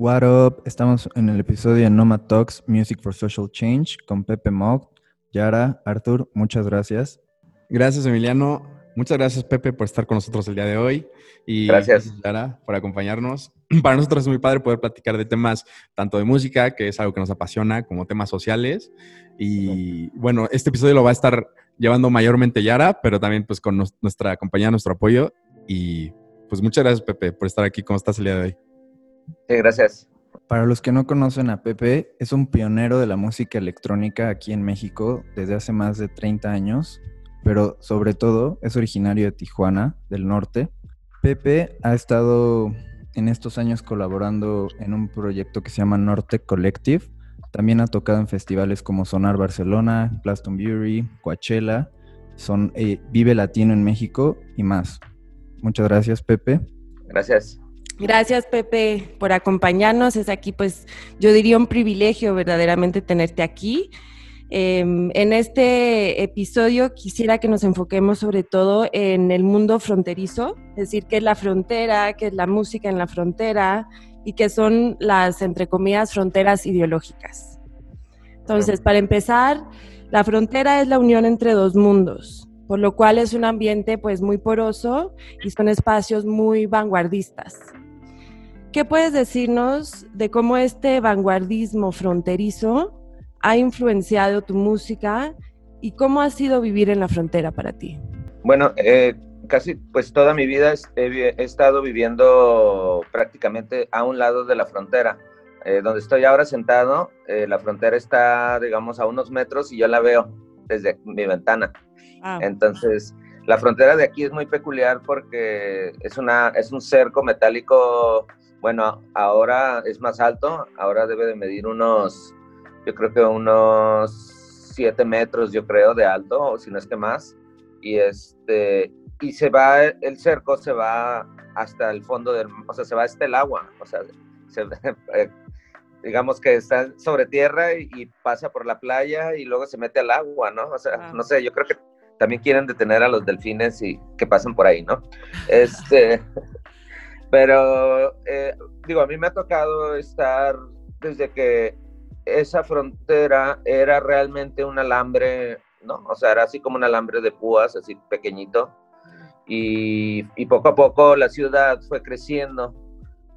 What up? Estamos en el episodio de Nomad Talks Music for Social Change con Pepe Mog, Yara, Arthur, muchas gracias. Gracias, Emiliano. Muchas gracias, Pepe, por estar con nosotros el día de hoy. Y gracias, Yara, por acompañarnos. Para nosotros es muy padre poder platicar de temas tanto de música, que es algo que nos apasiona, como temas sociales. Y bueno, este episodio lo va a estar llevando mayormente Yara, pero también pues con nuestra compañía, nuestro apoyo. Y pues muchas gracias, Pepe, por estar aquí. ¿Cómo estás el día de hoy? Sí, gracias. Para los que no conocen a Pepe, es un pionero de la música electrónica aquí en México desde hace más de 30 años, pero sobre todo es originario de Tijuana, del norte. Pepe ha estado en estos años colaborando en un proyecto que se llama Norte Collective. También ha tocado en festivales como Sonar Barcelona, Glastonbury, Coachella, son, eh, Vive Latino en México y más. Muchas gracias, Pepe. Gracias. Gracias, Pepe, por acompañarnos. Es aquí, pues, yo diría un privilegio verdaderamente tenerte aquí. Em, en este episodio quisiera que nos enfoquemos sobre todo en el mundo fronterizo, es decir, qué es la frontera, qué es la música en la frontera y qué son las, entre comillas, fronteras ideológicas. Entonces, para empezar, la frontera es la unión entre dos mundos, por lo cual es un ambiente pues muy poroso y son espacios muy vanguardistas. ¿Qué puedes decirnos de cómo este vanguardismo fronterizo ha influenciado tu música y cómo ha sido vivir en la frontera para ti? Bueno, eh, casi pues toda mi vida he, estado viviendo prácticamente a un lado de la frontera. Eh, donde estoy ahora sentado, eh, la frontera está, digamos, a unos metros y yo la veo desde mi ventana. Ah. Entonces, la frontera de aquí es muy peculiar porque es, una, es un cerco metálico bueno, ahora es más alto, ahora debe de medir unos, yo creo que unos 7 metros, yo creo, de alto, o si no es que más. Y, este, y se va, el cerco se va hasta el fondo del, o sea, se va hasta el agua, o sea, eh, digamos que está sobre tierra y, pasa por la playa y luego se mete al agua, ¿no? O sea, no sé, yo creo que también quieren detener a los delfines y que pasen por ahí, ¿no? Este, pero, eh, digo, a mí me ha tocado estar desde que esa frontera era realmente un alambre, ¿no? O sea, era así como un alambre de púas, así pequeñito. Y, poco a poco la ciudad fue creciendo,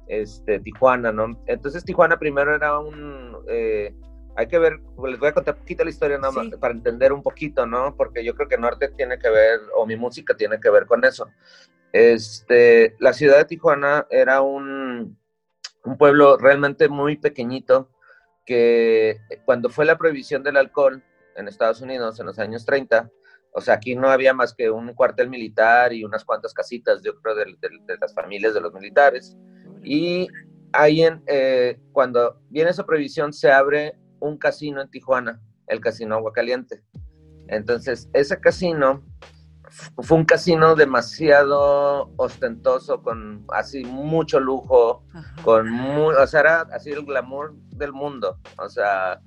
este, Tijuana, ¿no? Entonces Tijuana primero era un, eh, hay que ver, les voy a contar un poquito la historia nada más para entender un poquito, ¿no? Porque yo creo que Norte tiene que ver, o mi música tiene que ver con eso. Este, la ciudad de Tijuana era un, pueblo realmente muy pequeñito que cuando fue la prohibición del alcohol en Estados Unidos en los años 30, o sea, aquí no había más que un cuartel militar y unas cuantas casitas, yo creo, de, las familias de los militares. Y ahí, eh, cuando viene esa prohibición, se abre un casino en Tijuana, el Casino Agua Caliente. Entonces, ese casino fue un casino demasiado ostentoso, con así mucho lujo, con muy, o sea, era así el glamour del mundo, o sea,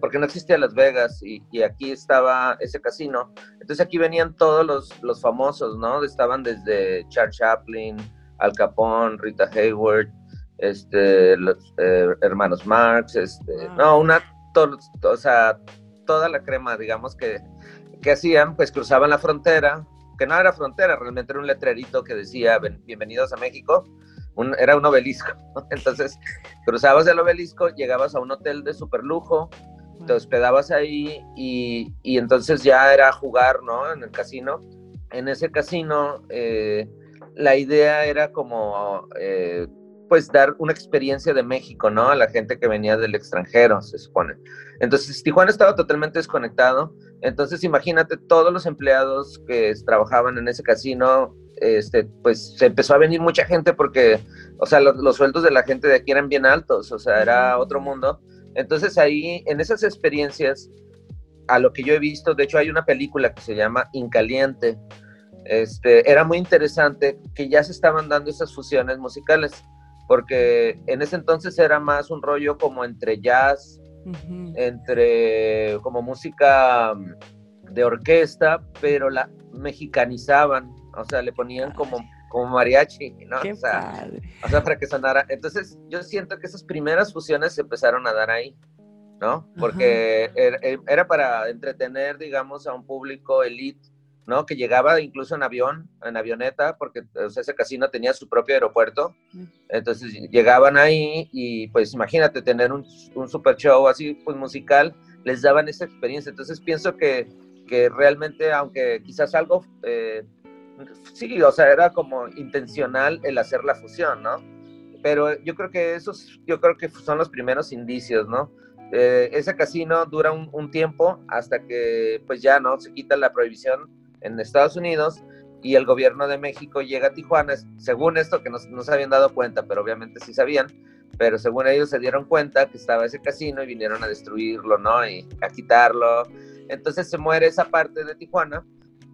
porque no existía Las Vegas y, aquí estaba ese casino. Entonces aquí venían todos los, los famosos, ¿no? Estaban desde Charles Chaplin, Al Capone, Rita Hayward, este, los eh, hermanos Marx, este, no, una o sea, toda la crema, digamos, que, que hacían, pues cruzaban la frontera, que no era frontera, realmente era un letrerito que decía bienvenidos a México, era un obelisco. Entonces, cruzabas el obelisco, llegabas a un hotel de super lujo, te hospedabas ahí y, y, entonces ya era jugar, ¿no? En el casino. En ese casino, eh, la idea era como eh, pues dar una experiencia de México, ¿no? A la gente que venía del extranjero, se supone. Entonces, Tijuana estaba totalmente desconectado. Entonces, imagínate todos los empleados que trabajaban en ese casino, este, pues se empezó a venir mucha gente porque, o sea, los, sueldos de la gente de aquí eran bien altos, o sea, era otro mundo. Entonces, ahí, en esas experiencias, a lo que yo he visto, de hecho, hay una película que se llama Incaliente. Este, era muy interesante que ya se estaban dando esas fusiones musicales porque en ese entonces era más un rollo como entre jazz, entre como música mm, de orquesta, pero la mexicanizaban, o sea, le ponían como, como mariachi, ¿no? Qué o, sea, padre. o sea, para que sonara. Entonces, yo siento que esas primeras fusiones se empezaron a dar ahí, ¿no? Porque era, era para entretener, digamos, a un público elite, ¿no? Que llegaba incluso en avión, en avioneta, porque o sea, ese casino tenía su propio aeropuerto. Entonces llegaban ahí y pues imagínate tener un, un super show así, pues musical, les daban esa experiencia. Entonces pienso que, que realmente, aunque quizás algo, eh, sí, o sea, era como intencional el hacer la fusión, ¿no? Pero yo creo que esos, yo creo que son los primeros indicios, ¿no? Eh, ese casino dura un, un, tiempo hasta que pues ya, ¿no? Se quita la prohibición en Estados Unidos y el gobierno de México llega a Tijuana, según esto que no, no se habían dado cuenta, pero obviamente sí sabían, pero según ellos se dieron cuenta que estaba ese casino y vinieron a destruirlo, ¿no? Y a quitarlo. Entonces se muere esa parte de Tijuana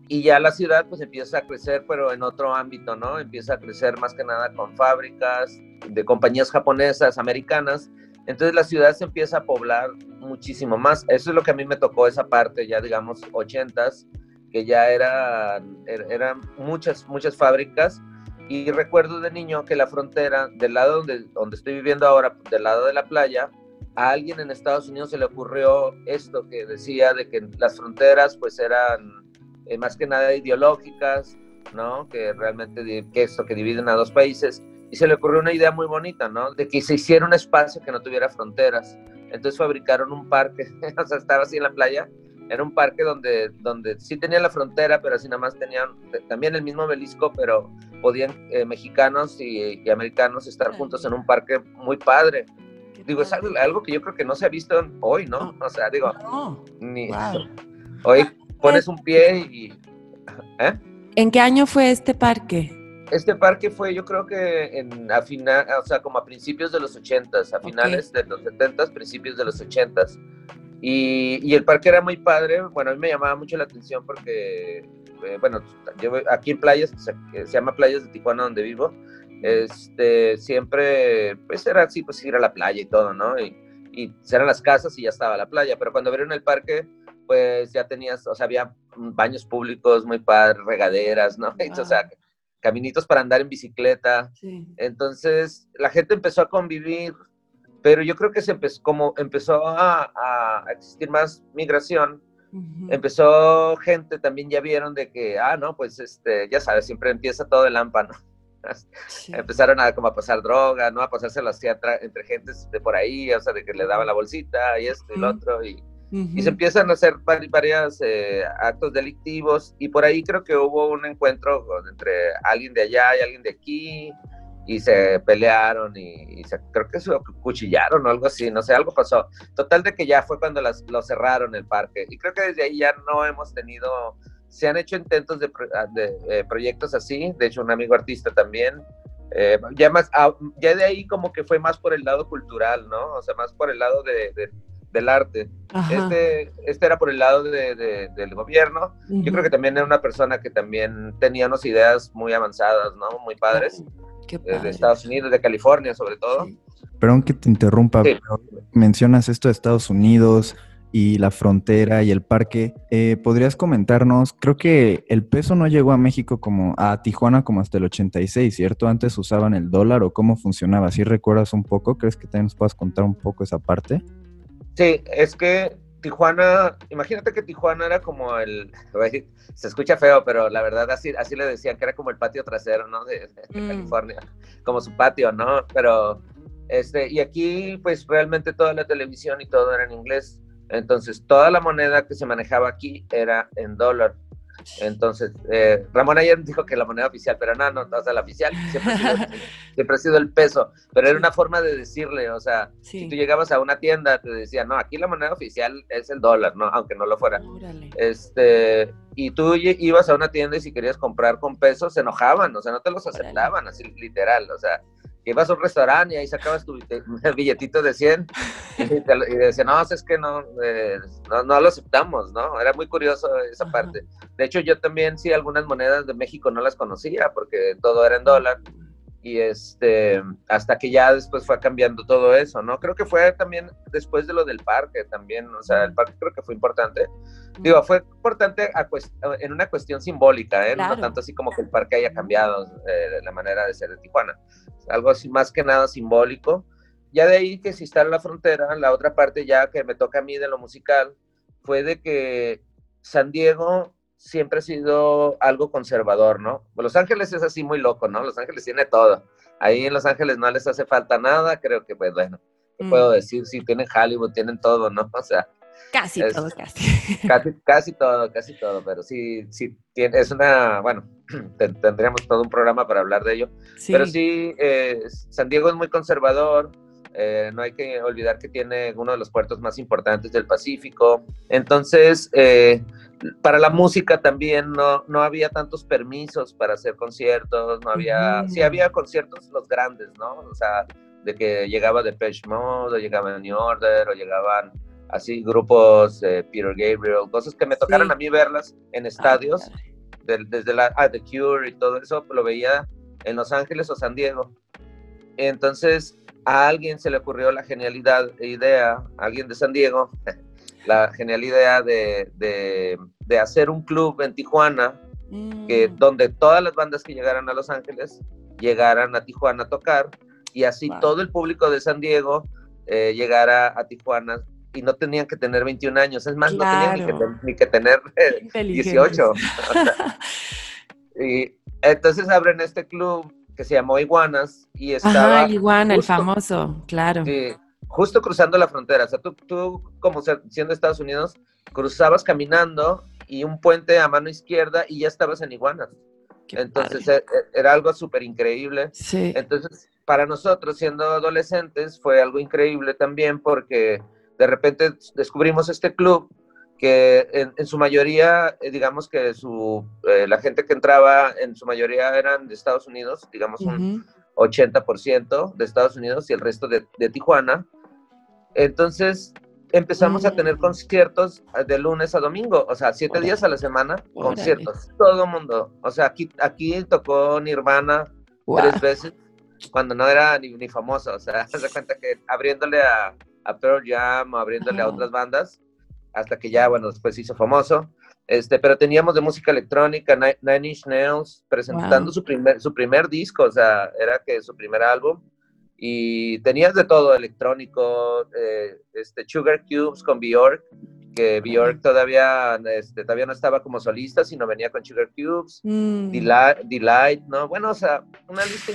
y ya la ciudad pues empieza a crecer, pero en otro ámbito, ¿no? Empieza a crecer más que nada con fábricas de compañías japonesas, americanas. Entonces la ciudad se empieza a poblar muchísimo más. Eso es lo que a mí me tocó esa parte, ya digamos, ochentas, que ya eran, eran muchas, muchas fábricas. Y recuerdo de niño que la frontera, del lado donde, donde estoy viviendo ahora, del lado de la playa, a alguien en Estados Unidos se le ocurrió esto que decía de que las fronteras pues eran eh, más que nada ideológicas, ¿no? Que realmente que esto que dividen a dos países y se le ocurrió una idea muy bonita, ¿no? De que se hiciera un espacio que no tuviera fronteras. Entonces fabricaron un parque, o sea, estaba así en la playa, era un parque donde, donde sí tenía la frontera, pero así nada más tenían también el mismo obelisco, pero podían eh, mexicanos y, y, americanos estar juntos en un parque muy padre. Digo, es algo, algo, que yo creo que no se ha visto hoy, ¿no? O sea, digo, no. ni, wow. hoy pones un pie y... ¿eh? ¿En qué año fue este parque? Este parque fue, yo creo que en, a final, o sea, como a principios de los 80s, a finales okay. de los 70s, principios de los 80s. Y, y, el parque era muy padre. Bueno, a mí me llamaba mucho la atención porque, eh, bueno, yo aquí en playas, se, se, llama Playas de Tijuana, donde vivo, este, siempre, pues era así, pues ir a la playa y todo, ¿no? Y, y eran las casas y ya estaba la playa. Pero cuando abrieron el parque, pues ya tenías, o sea, había baños públicos muy padres, regaderas, ¿no? Wow. O sea, caminitos para andar en bicicleta. Sí. Entonces, la gente empezó a convivir, pero yo creo que se empezó, como empezó a, a existir más migración, uh -huh. empezó gente, también ya vieron de que, ah, no, pues, este, ya sabes, siempre empieza todo el AMPA, ¿no? Sí. Empezaron a como a pasar droga, ¿no? A pasárselo así entre gentes de por ahí, o sea, de que le daban la bolsita y esto y lo otro, y, uh -huh. y se empiezan a hacer varios eh, actos delictivos, y por ahí creo que hubo un encuentro entre alguien de allá y alguien de aquí, y se pelearon y, y se, creo que se cuchillaron o algo así, no sé, algo pasó. Total de que ya fue cuando las, lo cerraron el parque, y creo que desde ahí ya no hemos tenido se han hecho intentos de, de, de, proyectos así, de hecho un amigo artista también, eh, ya, más, ah, ya de ahí como que fue más por el lado cultural, ¿no? O sea, más por el lado de, de del arte. Este, este era por el lado del gobierno. Uh -huh. Yo creo que también era una persona que también tenía unas ideas muy avanzadas, ¿no? Muy padres. padre. De Estados Unidos, de California sobre todo. Sí. Perdón que te interrumpa, sí. pero mencionas esto de Estados Unidos, y la frontera y el parque. Eh, ¿Podrías comentarnos? Creo que el peso no llegó a México como a Tijuana como hasta el 86, ¿cierto? Antes usaban el dólar o cómo funcionaba. ¿Sí recuerdas un poco? ¿Crees que también nos puedas contar un poco esa parte? Sí, es que Tijuana, imagínate que Tijuana era como el, se escucha feo, pero la verdad así, así le decían que era como el patio trasero, ¿no? De, de mm. California, como su patio, ¿no? Pero, este, y aquí pues realmente toda la televisión y todo era en inglés. Entonces, toda la moneda que se manejaba aquí era en dólar. Entonces, eh, Ramón ayer dijo que la moneda oficial, pero no, no, o sea, la oficial siempre ha sido, siempre ha sido el peso, pero era una forma de decirle, o sea, sí. si tú llegabas a una tienda, te decía, no, aquí la moneda oficial es el dólar, no, aunque no lo fuera. Órale. Este, y tú ibas a una tienda y si querías comprar con pesos, se enojaban, o sea, no te los aceptaban, así literal, o sea, ibas a un restaurante y ahí sacabas tu billetito de 100 y, te, y decían, no, es que no, eh, no, no, lo aceptamos, ¿no? Era muy curioso esa Ajá. parte. De hecho, yo también sí algunas monedas de México no las conocía porque todo era en dólar. Y este, hasta que ya después fue cambiando todo eso, ¿no? Creo que fue también después de lo del parque también, o sea, el parque creo que fue importante. Digo, fue importante en una cuestión simbólica, ¿eh? No tanto así como que el parque haya cambiado eh, la manera de ser de Tijuana. Algo así más que nada simbólico. Ya de ahí que si está en la frontera, la otra parte ya que me toca a mí de lo musical, fue de que San Diego siempre ha sido algo conservador, ¿no? Los Ángeles es así muy loco, ¿no? Los Ángeles tiene todo. Ahí en Los Ángeles no les hace falta nada, creo que, pues bueno, ¿qué puedo mm. decir? Sí, tienen Hollywood, tienen todo, ¿no? O sea. Casi todo, casi. casi. Casi todo, casi todo, pero sí, sí, tiene, es una, bueno, tendríamos todo un programa para hablar de ello. Pero sí, eh, San Diego es muy conservador, eh, no hay que olvidar que tiene uno de los puertos más importantes del Pacífico. Entonces, eh, para la música también no, no había tantos permisos para hacer conciertos, no había, sí había conciertos los grandes, ¿no? O sea, de que llegaba Depeche Mode, o llegaba New Order, o llegaban así grupos, de Peter Gabriel, cosas que me tocaron a mí verlas en estadios, desde la ah, The Cure y todo eso, lo veía en Los Ángeles o San Diego. Entonces, a alguien se le ocurrió la genialidad e idea, a alguien de San Diego, la genial idea de, de, hacer un club en Tijuana, que, mm. donde todas las bandas que llegaran a Los Ángeles llegaran a Tijuana a tocar, y así todo el público de San Diego eh, llegara a Tijuana y no tenían que tener 21 años, es más, no tenían ni que, tener 18. y entonces abren este club que se llamó Iguanas y estaba... Ajá, Iguana, el famoso, claro. Sí, justo cruzando la frontera. O sea, tú, tú como siendo Estados Unidos, cruzabas caminando y un puente a mano izquierda y ya estabas en Iguanas. Entonces e, e, era algo súper increíble. Sí. Entonces, para nosotros, siendo adolescentes, fue algo increíble también porque de repente descubrimos este club que en, su mayoría, eh, digamos que su, eh, la gente que entraba en su mayoría eran de Estados Unidos, digamos un 80% de Estados Unidos y el resto de, de Tijuana. Entonces empezamos a tener conciertos eh, de lunes a domingo, o sea, siete días a la semana, conciertos, todo mundo. O sea, aquí, aquí tocó Nirvana tres veces, cuando no era ni, ni famoso, o sea, se cuenta que abriéndole a, a Pearl Jam, abriéndole a otras bandas, hasta que ya, bueno, después hizo famoso. Este, pero teníamos de música electrónica, Nine Inch Nails, presentando su, primer, su primer disco, o sea, era que su primer álbum y tenías de todo, electrónico, eh, este, Sugar Cubes con Bjork, que Bjork todavía, este, todavía no estaba como solista, sino venía con Sugar Cubes, mm. Delight, ¿no? Bueno, o sea, una lista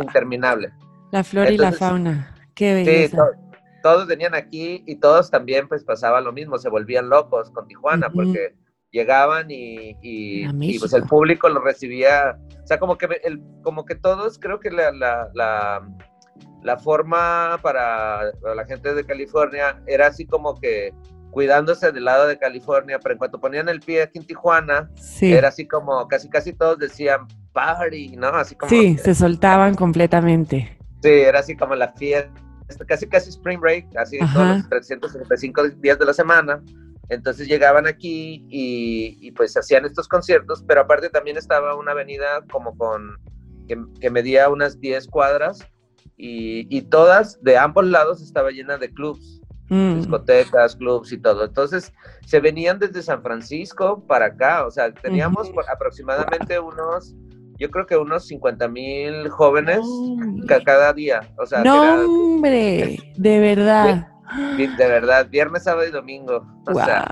interminable. La flora y la fauna, qué belleza. Sí, todos venían aquí y todos también pues pasaba lo mismo, se volvían locos con Tijuana, porque llegaban y, y, pues el público lo recibía, o sea, como que, el, como que todos, creo que la, la la forma para, la gente de California era así como que cuidándose del lado de California, pero en cuanto ponían el pie aquí en Tijuana, era así como casi casi todos decían party, ¿no? Así como Sí, se soltaban completamente. Sí, era así como la fiesta, casi casi spring break, así todos los 365 días de la semana. Entonces llegaban aquí y, y, pues hacían estos conciertos, pero aparte también estaba una avenida como con que, que medía unas 10 cuadras y, todas, de ambos lados, estaba llena de clubs, mm. discotecas, clubs y todo. Entonces, se venían desde San Francisco para acá, o sea, teníamos aproximadamente unos, yo creo que unos 50 mil jóvenes cada día. O sea, no, hombre, de verdad. De, verdad, viernes, sábado y domingo. O sea,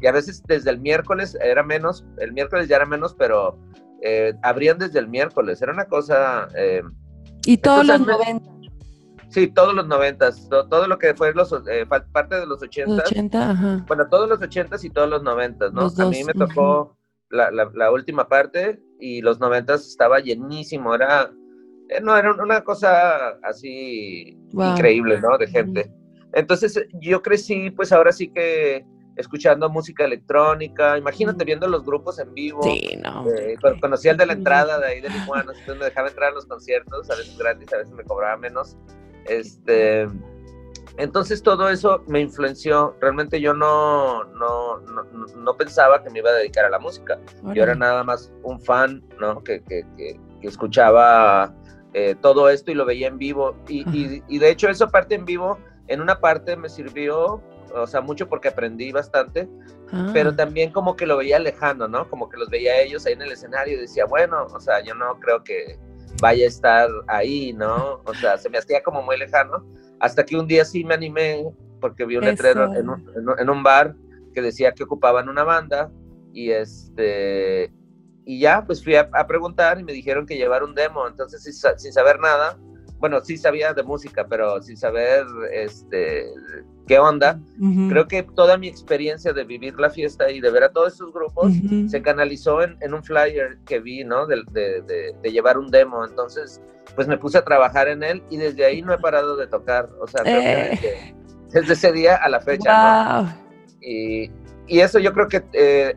y a veces desde el miércoles era menos, el miércoles ya era menos, pero eh, abrían desde el miércoles. Era una cosa eh, y todos los 90. Sí, todos los 90, todo, lo que fue los, eh, parte de los 80. 80 ajá. Bueno, todos los 80 y todos los 90, ¿no? a mí me tocó la, la, última parte y los 90 estaba llenísimo, era, eh, no, era una cosa así increíble, ¿no? De gente. Entonces yo crecí, pues ahora sí que escuchando música electrónica, imagínate viendo los grupos en vivo. Sí, no. Eh, conocí al de la entrada de ahí de Tijuana, entonces me dejaba entrar a los conciertos, a veces gratis, a veces me cobraba menos. Este, entonces todo eso me influenció. Realmente yo no, no, no, pensaba que me iba a dedicar a la música. Yo era nada más un fan, ¿no? Que, que, que, escuchaba eh, todo esto y lo veía en vivo. Y, y, de hecho eso parte en vivo, en una parte me sirvió, o sea, mucho porque aprendí bastante, pero ah. también como que lo veía lejano, ¿no? Como que los veía ellos ahí en el escenario y decía, bueno, o sea, yo no creo que vaya a estar ahí, ¿no? O sea, se me hacía como muy lejano, hasta que un día sí me animé porque vi un letrero en un, en un bar que decía que ocupaban una banda y este y ya pues fui a, preguntar y me dijeron que llevar un demo. Entonces sin, saber nada bueno sí sabía de música pero sin saber este qué onda creo que toda mi experiencia de vivir la fiesta y de ver a todos esos grupos se canalizó en, un flyer que vi no de, de, llevar un demo entonces pues me puse a trabajar en él y desde ahí no he parado de tocar o sea creo que eh. desde, ese día a la fecha ¿no? y, y eso yo creo que eh,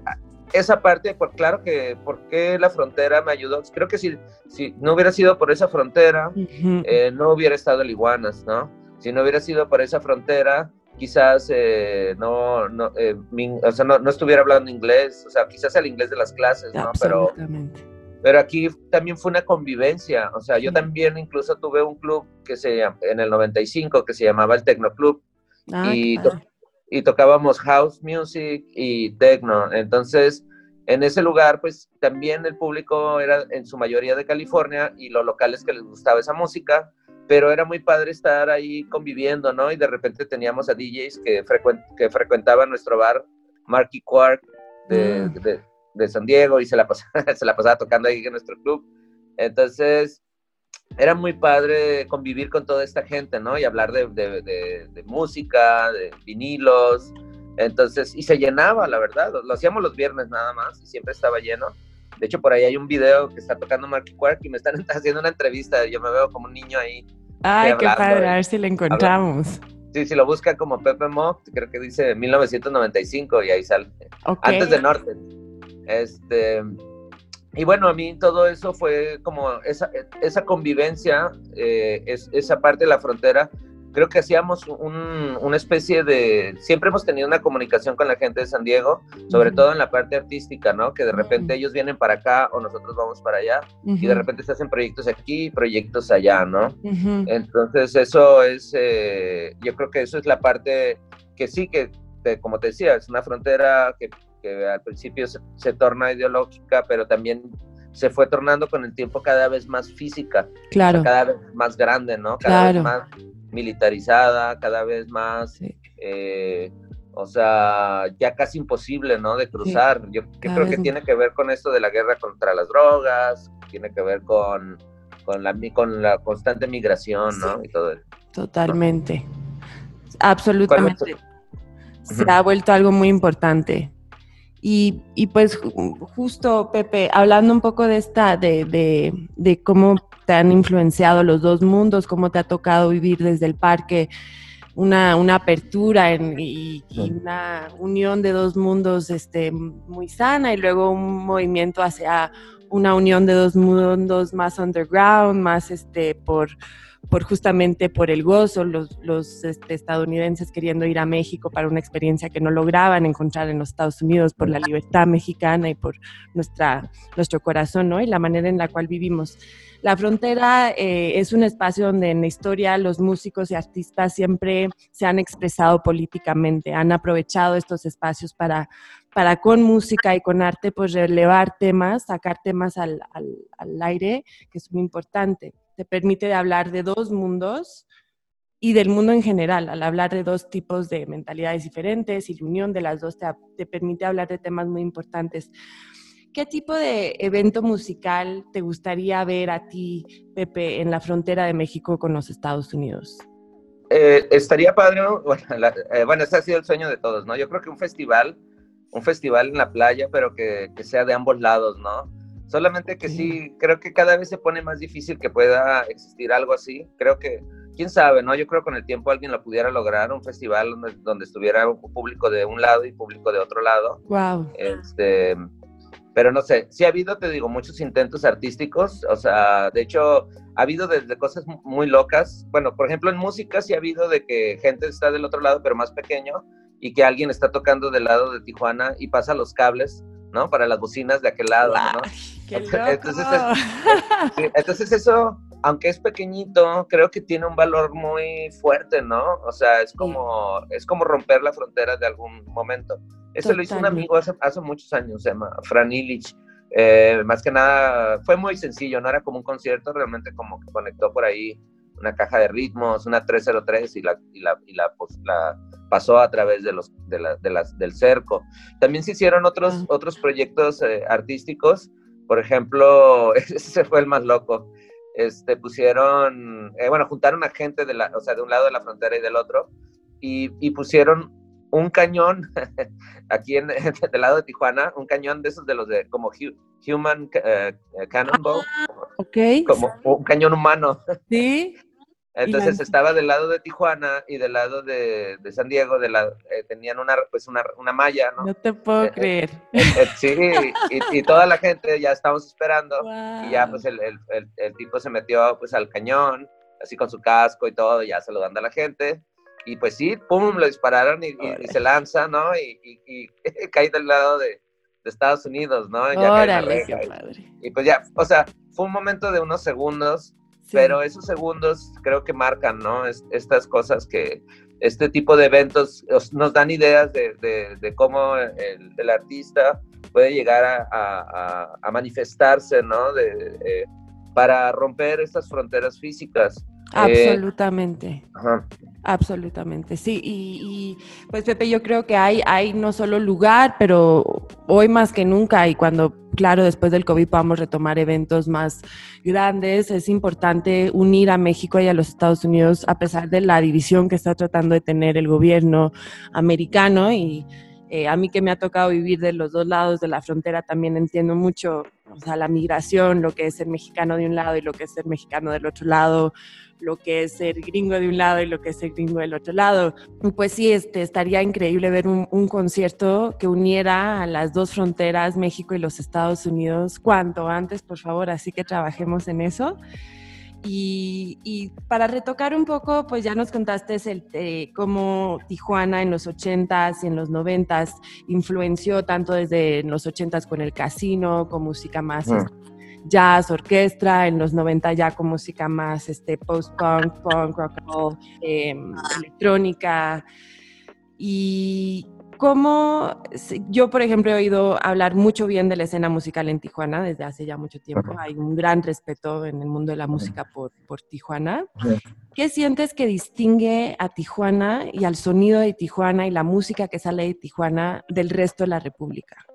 esa parte, por claro que por qué la frontera me ayudó. Creo que si, si no hubiera sido por esa frontera, eh, no hubiera estado el Iguanas, ¿no? Si no hubiera sido por esa frontera, quizás eh, no, no, o sea, no, no, estuviera hablando inglés, o sea, quizás el inglés de las clases, ¿no? Pero, pero aquí también fue una convivencia, o sea, yo también incluso tuve un club que se en el 95 que se llamaba el Tecno Club. Ah, y y tocábamos house music y techno. Entonces, en ese lugar, pues también el público era en su mayoría de California y los locales que les gustaba esa música, pero era muy padre estar ahí conviviendo, ¿no? Y de repente teníamos a DJs que, que frecuentaban nuestro bar, Marky Quark de, mm. de, de, San Diego y se la, pasaba, se la pasaba tocando ahí en nuestro club. Entonces, era muy padre convivir con toda esta gente, ¿no? Y hablar de, de, música, de vinilos. Entonces, y se llenaba, la verdad. Lo, hacíamos los viernes nada más y siempre estaba lleno. De hecho, por ahí hay un video que está tocando Marky Quark y me están haciendo una entrevista. Yo me veo como un niño ahí. Ay, qué padre, a ver si lo encontramos. Sí, si lo busca como Pepe Mo, creo que dice 1995 y ahí sale. Antes de Norte. Este, y bueno, a mí todo eso fue como esa, esa convivencia, eh, es, esa parte de la frontera. Creo que hacíamos una especie de... Siempre hemos tenido una comunicación con la gente de San Diego, sobre todo en la parte artística, ¿no? Que de repente ellos vienen para acá o nosotros vamos para allá y de repente se hacen proyectos aquí y proyectos allá, ¿no? Entonces eso es, eh, yo creo que eso es la parte que sí, que como te decía, es una frontera que que al principio se, torna ideológica, pero también se fue tornando con el tiempo cada vez más física, claro. cada vez más grande, ¿no? Cada vez más militarizada, cada vez más, eh, o sea, ya casi imposible, ¿no? De cruzar. Yo, creo que tiene que ver con esto de la guerra contra las drogas, tiene que ver con, con, la, con la constante migración, ¿no? Y todo eso. Totalmente. Absolutamente. Se ha vuelto algo muy importante. Y, y, pues justo, Pepe, hablando un poco de esta, de, de, de, cómo te han influenciado los dos mundos, cómo te ha tocado vivir desde el parque, una, una apertura en, y, una unión de dos mundos este, muy sana y luego un movimiento hacia una unión de dos mundos más underground, más este, por por justamente por el gozo, los, los este, estadounidenses queriendo ir a México para una experiencia que no lograban encontrar en los Estados Unidos por la libertad mexicana y por nuestra, nuestro corazón, ¿no? Y la manera en la cual vivimos. La frontera eh, es un espacio donde en la historia los músicos y artistas siempre se han expresado políticamente, han aprovechado estos espacios para, para con música y con arte, pues relevar temas, sacar temas al, al, al aire, que es muy importante te permite hablar de dos mundos y del mundo en general, al hablar de dos tipos de mentalidades diferentes y la unión de las dos te, permite hablar de temas muy importantes. ¿Qué tipo de evento musical te gustaría ver a ti, Pepe, en la frontera de México con los Estados Unidos? Eh, estaría padre, bueno, eh, bueno, ese ha sido el sueño de todos, ¿no? Yo creo que un festival, un festival en la playa, pero que, que sea de ambos lados, ¿no? Solamente que sí. creo que cada vez se pone más difícil que pueda existir algo así. Creo que, quién sabe, ¿no? Yo creo que con el tiempo alguien lo pudiera lograr, un festival donde, estuviera un público de un lado y público de otro lado. Wow. Este, pero no sé, sí ha habido, te digo, muchos intentos artísticos, o sea, de hecho, ha habido desde cosas muy locas. Bueno, por ejemplo, en música sí ha habido de que gente está del otro lado, pero más pequeño, y que alguien está tocando del lado de Tijuana y pasa los cables ¿no? Para las bocinas de aquel lado, ¿no? entonces, entonces, eso, aunque es pequeñito, creo que tiene un valor muy fuerte, ¿no? O sea, es como, es como romper la frontera de algún momento. Eso lo hizo un amigo hace, hace muchos años, se llama Fran Illich. Eh, más que nada, fue muy sencillo, no era como un concierto, realmente como que conectó por ahí una caja de ritmos, una 303 y la, y la, y la, pues, la pasó a través de los, de, la, de las, del cerco. También se hicieron otros, otros proyectos eh, artísticos, por ejemplo, ese fue el más loco. Este, pusieron, eh, bueno, juntaron a gente de, la, o sea, de un lado de la frontera y del otro, y, y pusieron un cañón aquí en, del lado de Tijuana, un cañón de esos de los de como Human uh, Cannonball, okay. como un cañón humano. Sí. Entonces la... estaba del lado de Tijuana y del lado de, de San Diego, de la, eh, tenían una, pues una, una, malla, ¿no? No te puedo eh, creer. Eh, sí, y, y, toda la gente ya estábamos esperando wow. y ya pues el, el, el, el, tipo se metió pues al cañón, así con su casco y todo, ya saludando a la gente. Y pues sí, pum, lo dispararon y, y se lanza, ¿no? Y, y cae del lado de, de Estados Unidos, ¿no? Ya Órale, qué padre. Y pues ya, o sea, fue un momento de unos segundos Pero esos segundos creo que marcan, ¿no? Es, estas cosas que este tipo de eventos nos dan ideas de, de, cómo el, artista puede llegar a, a, a manifestarse, ¿no? De, eh, para romper estas fronteras físicas. Absolutamente. Eh, ajá. Absolutamente, sí. Y, y, pues Pepe, yo creo que hay, hay no solo lugar, pero hoy más que nunca y cuando, claro, después del COVID podamos retomar eventos más grandes, es importante unir a México y a los Estados Unidos a pesar de la división que está tratando de tener el gobierno americano y eh, a mí que me ha tocado vivir de los dos lados de la frontera también entiendo mucho, o sea, la migración, lo que es ser mexicano de un lado y lo que es ser mexicano del otro lado, lo que es ser gringo de un lado y lo que es ser gringo del otro lado. Pues sí, este, estaría increíble ver un, un concierto que uniera a las dos fronteras, México y los Estados Unidos, cuanto antes, por favor, así que trabajemos en eso. Y, y, para retocar un poco, pues ya nos contaste el, eh, cómo Tijuana en los 80s y en los 90s influenció tanto desde los 80s con el casino, con música más mm. jazz, orquestra, en los 90 ya con música más este, post-punk, punk, rock and roll, eh, electrónica. Y, ¿Cómo yo, por ejemplo, he oído hablar mucho bien de la escena musical en Tijuana desde hace ya mucho tiempo? Hay un gran respeto en el mundo de la música por, por Tijuana. ¿Qué sientes que distingue a Tijuana y al sonido de Tijuana y la música que sale de Tijuana del resto de la República?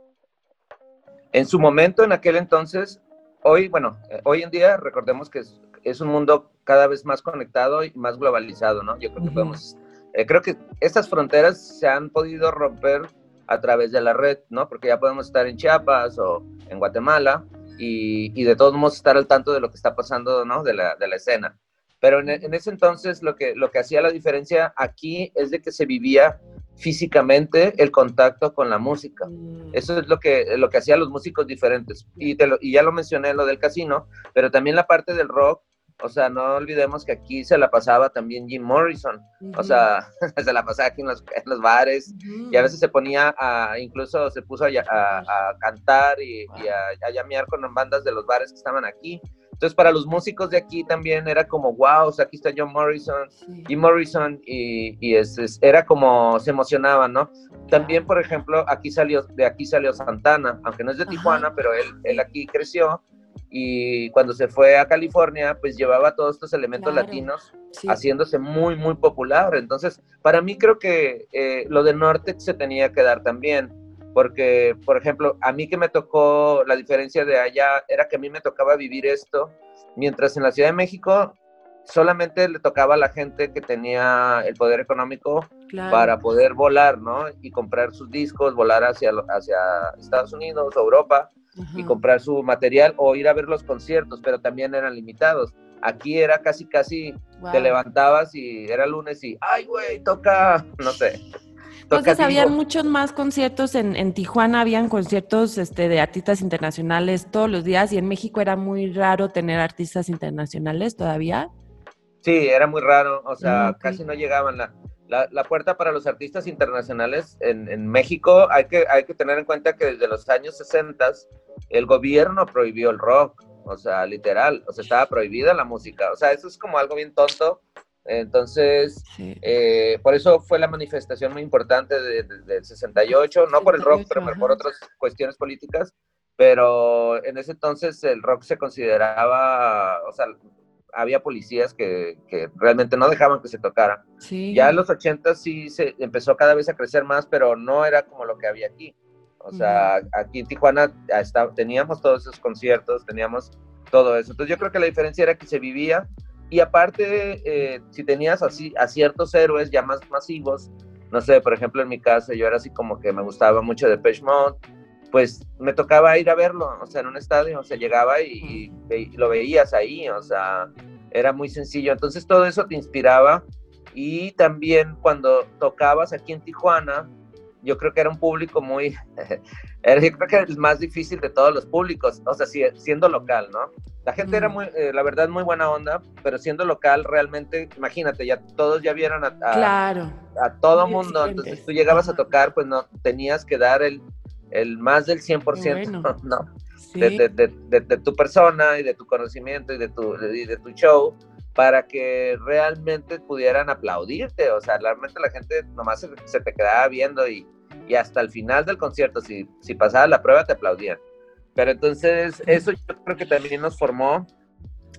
En su momento, en aquel entonces, hoy, bueno, hoy en día recordemos que es, es un mundo cada vez más conectado y más globalizado, ¿no? Yo creo que uh -huh. podemos eh, creo que estas fronteras se han podido romper a través de la red, ¿no? Porque ya podemos estar en Chiapas o en Guatemala y, y de todos modos estar al tanto de lo que está pasando, ¿no? De la, de la escena. Pero en, en, ese entonces lo que, lo que hacía la diferencia aquí es de que se vivía físicamente el contacto con la música. Eso es lo que, lo que hacía los músicos diferentes. Y, te lo, y ya lo mencioné, lo del casino, pero también la parte del rock o sea, no olvidemos que aquí se la pasaba también Jim Morrison. Uh -huh. O sea, se la pasaba aquí en los, en los bares uh -huh. y a veces se ponía a, incluso se puso a, a, a cantar y, wow. y a, a, llamear con bandas de los bares que estaban aquí. Entonces, para los músicos de aquí también era como, wow, o sea, aquí está John Morrison, sí. Jim Morrison, y, y es, es, era como, se emocionaban, ¿no? También, por ejemplo, aquí salió, de aquí salió Santana, aunque no es de Tijuana, Ajá. pero él, él aquí creció y cuando se fue a California, pues llevaba todos estos elementos claro, latinos sí. haciéndose muy, muy popular. Entonces, para mí creo que eh, lo del norte se tenía que dar también, porque, por ejemplo, a mí que me tocó, la diferencia de allá era que a mí me tocaba vivir esto, mientras en la Ciudad de México solamente le tocaba a la gente que tenía el poder económico claro. para poder volar, ¿no? Y comprar sus discos, volar hacia, hacia Estados Unidos o Europa Ajá. y comprar su material o ir a ver los conciertos, pero también eran limitados. Aquí era casi, casi, wow. te levantabas y era lunes y, ay, güey, toca, no sé. Entonces había muchos más conciertos en, en, Tijuana, habían conciertos este, de artistas internacionales todos los días y en México era muy raro tener artistas internacionales todavía. Sí, era muy raro, o sea, okay. casi no llegaban. La, la, la, puerta para los artistas internacionales en, en, México, hay que, hay que tener en cuenta que desde los años 60 el gobierno prohibió el rock. o sea, literal, o sea, estaba prohibida la música, o sea, eso es como algo bien tonto. Entonces, eh, por eso fue la manifestación muy importante del 68, no por el rock, pero por otras cuestiones políticas, pero en ese entonces el rock se consideraba, o sea, había policías que, que, realmente no dejaban que se tocara. Ya en los 80 sí se empezó cada vez a crecer más, pero no era como lo que había aquí. O sea, aquí en Tijuana teníamos todos esos conciertos, teníamos todo eso. Entonces yo creo que la diferencia era que se vivía y aparte, eh, si tenías así a ciertos héroes ya más masivos, no sé, por ejemplo en mi caso yo era así como que me gustaba mucho de Mode, pues me tocaba ir a verlo, o sea, en un estadio, o sea, llegaba y, lo veías ahí, o sea, era muy sencillo. Entonces todo eso te inspiraba y también cuando tocabas aquí en Tijuana, yo creo que era un público muy, yo creo que era el más difícil de todos los públicos, o sea, siendo local, ¿no? La gente era muy, eh, la verdad, muy buena onda, pero siendo local, realmente, imagínate, ya todos ya vieron a, claro. a todo mundo, entonces tú llegabas a tocar, pues no, tenías que dar el, el más del 100%, ¿no? De, de, de, tu persona y de tu conocimiento y de tu, de tu show para que realmente pudieran aplaudirte. O sea, realmente la gente nomás se, se te quedaba viendo y, y, hasta el final del concierto, si, si pasaba la prueba, te aplaudían. Pero entonces eso yo creo que también nos formó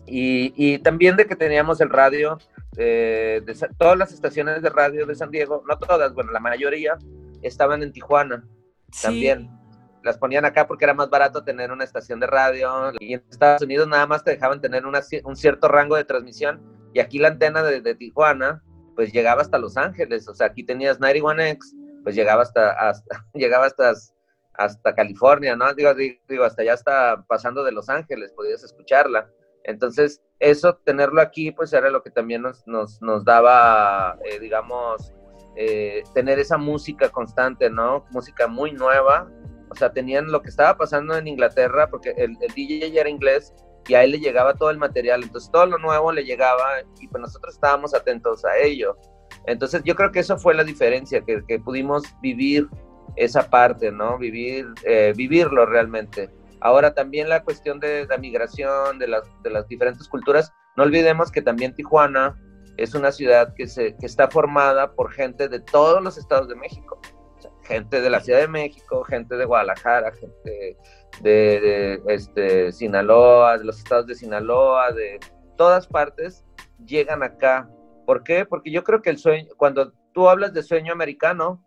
y, y también de que teníamos el radio, eh, de, todas las estaciones de radio de San Diego, no todas, bueno, la mayoría estaban en Tijuana también. Las ponían acá porque era más barato tener una estación de radio. Y en Estados Unidos nada más te dejaban tener un cierto rango de transmisión. Y aquí la antena de, Tijuana, pues llegaba hasta Los Ángeles. O sea, aquí tenías 91X, pues llegaba hasta, hasta llegaba hasta, hasta California, ¿no? Digo, digo, hasta ya está pasando de Los Ángeles, podías escucharla. Entonces, eso, tenerlo aquí, pues era lo que también nos, nos, nos daba, eh, digamos, eh, tener esa música constante, ¿no? Música muy nueva. O sea, tenían lo que estaba pasando en Inglaterra, porque el, DJ ya era inglés y a él le llegaba todo el material. Entonces, todo lo nuevo le llegaba y pues nosotros estábamos atentos a ello. Entonces, yo creo que eso fue la diferencia, que, que pudimos vivir esa parte, ¿no? Vivir, eh, vivirlo realmente. Ahora también la cuestión de la migración, de las, de las diferentes culturas, no olvidemos que también Tijuana es una ciudad que, se, que está formada por gente de todos los estados de México. gente de la Ciudad de México, gente de Guadalajara, gente de, este, Sinaloa, de los estados de Sinaloa, de todas partes, llegan acá. ¿Por qué? Porque yo creo que el sueño, cuando tú hablas de sueño americano,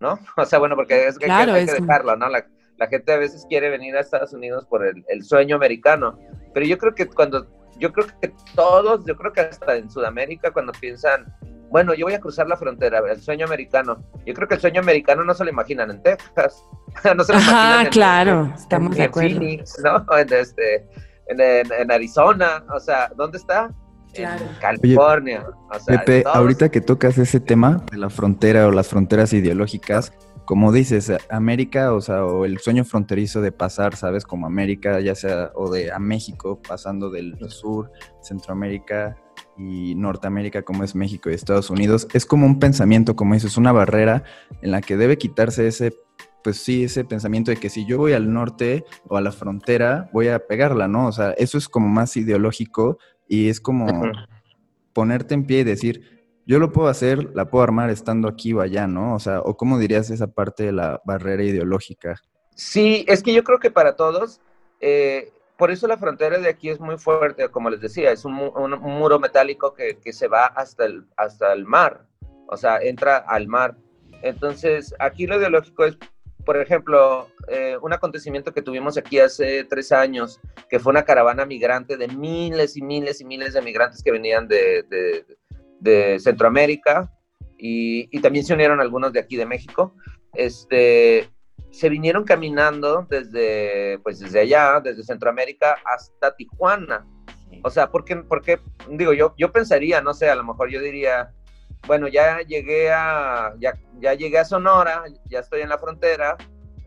¿no? O sea, bueno, porque es que, hay que dejarlo, ¿no? La, la, gente a veces quiere venir a Estados Unidos por el, el sueño americano, pero yo creo que cuando yo creo que todos, yo creo que hasta en Sudamérica cuando piensan, bueno, yo voy a cruzar la frontera, el sueño americano. Yo creo que el sueño americano no se lo imaginan en Texas, no se lo imaginan en, claro, estamos de acuerdo. Phoenix, ¿no? En, este, en, Arizona, o sea, ¿dónde está? Claro. En California. o sea, Pepe, ahorita que tocas ese tema de la frontera o las fronteras ideológicas, como dices, América, o sea, o el sueño fronterizo de pasar, ¿sabes? Como América, ya sea, o de a México, pasando del sur, Centroamérica y Norteamérica, como es México y Estados Unidos, es como un pensamiento, como dices, una barrera en la que debe quitarse ese, pues sí, ese pensamiento de que si yo voy al norte o a la frontera, voy a pegarla, ¿no? O sea, eso es como más ideológico y es como ponerte en pie y decir, yo lo puedo hacer, la puedo armar estando aquí o allá, ¿no? O sea, ¿o cómo dirías esa parte de la barrera ideológica? Sí, es que yo creo que para todos, eh, por eso la frontera de aquí es muy fuerte, como les decía, es un, muro metálico que, se va hasta el, hasta el mar, o sea, entra al mar. Entonces, aquí lo ideológico es, por ejemplo, eh, un acontecimiento que tuvimos aquí hace tres años, que fue una caravana migrante de miles y miles y miles de migrantes que venían de de Centroamérica y, también se unieron algunos de aquí de México. Este, se vinieron caminando desde, pues desde allá, desde Centroamérica hasta Tijuana. O sea, porque, porque digo, yo, yo pensaría, no sé, a lo mejor yo diría, bueno, ya llegué a, ya, ya llegué a Sonora, ya estoy en la frontera,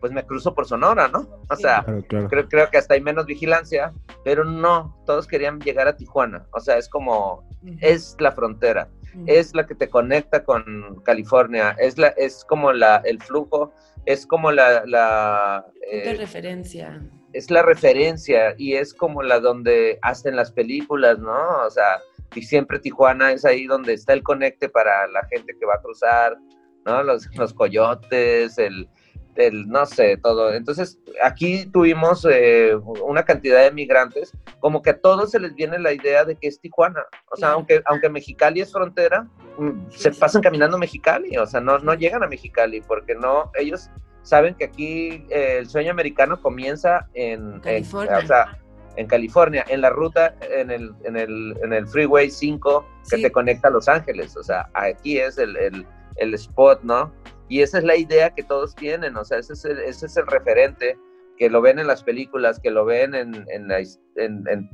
pues me cruzo por Sonora, ¿no? O sea, Creo, creo que hasta hay menos vigilancia, pero no, todos querían llegar a Tijuana. O sea, es como, es la frontera, es la que te conecta con California, es, la, es como la, el flujo, es como la... la eh, referencia. es la referencia y es como la donde hacen las películas, ¿no? O sea, y siempre Tijuana es ahí donde está el conecte para la gente que va a cruzar, ¿no? Los, los coyotes, el, el, no sé, todo. Entonces, aquí tuvimos eh, una cantidad de migrantes, como que a todos se les viene la idea de que es Tijuana. O sea, aunque, aunque Mexicali es frontera, mm, se pasan caminando Mexicali, o sea, no, no llegan a Mexicali, porque no, ellos saben que aquí eh, el sueño americano comienza en California. En, en California, en la ruta, en el, en el, en el Freeway 5 que te conecta a Los Ángeles. O sea, aquí es el, el, el spot, ¿no? Y esa es la idea que todos tienen, o sea, ese es el, ese es el referente que lo ven en las películas, que lo ven en, en,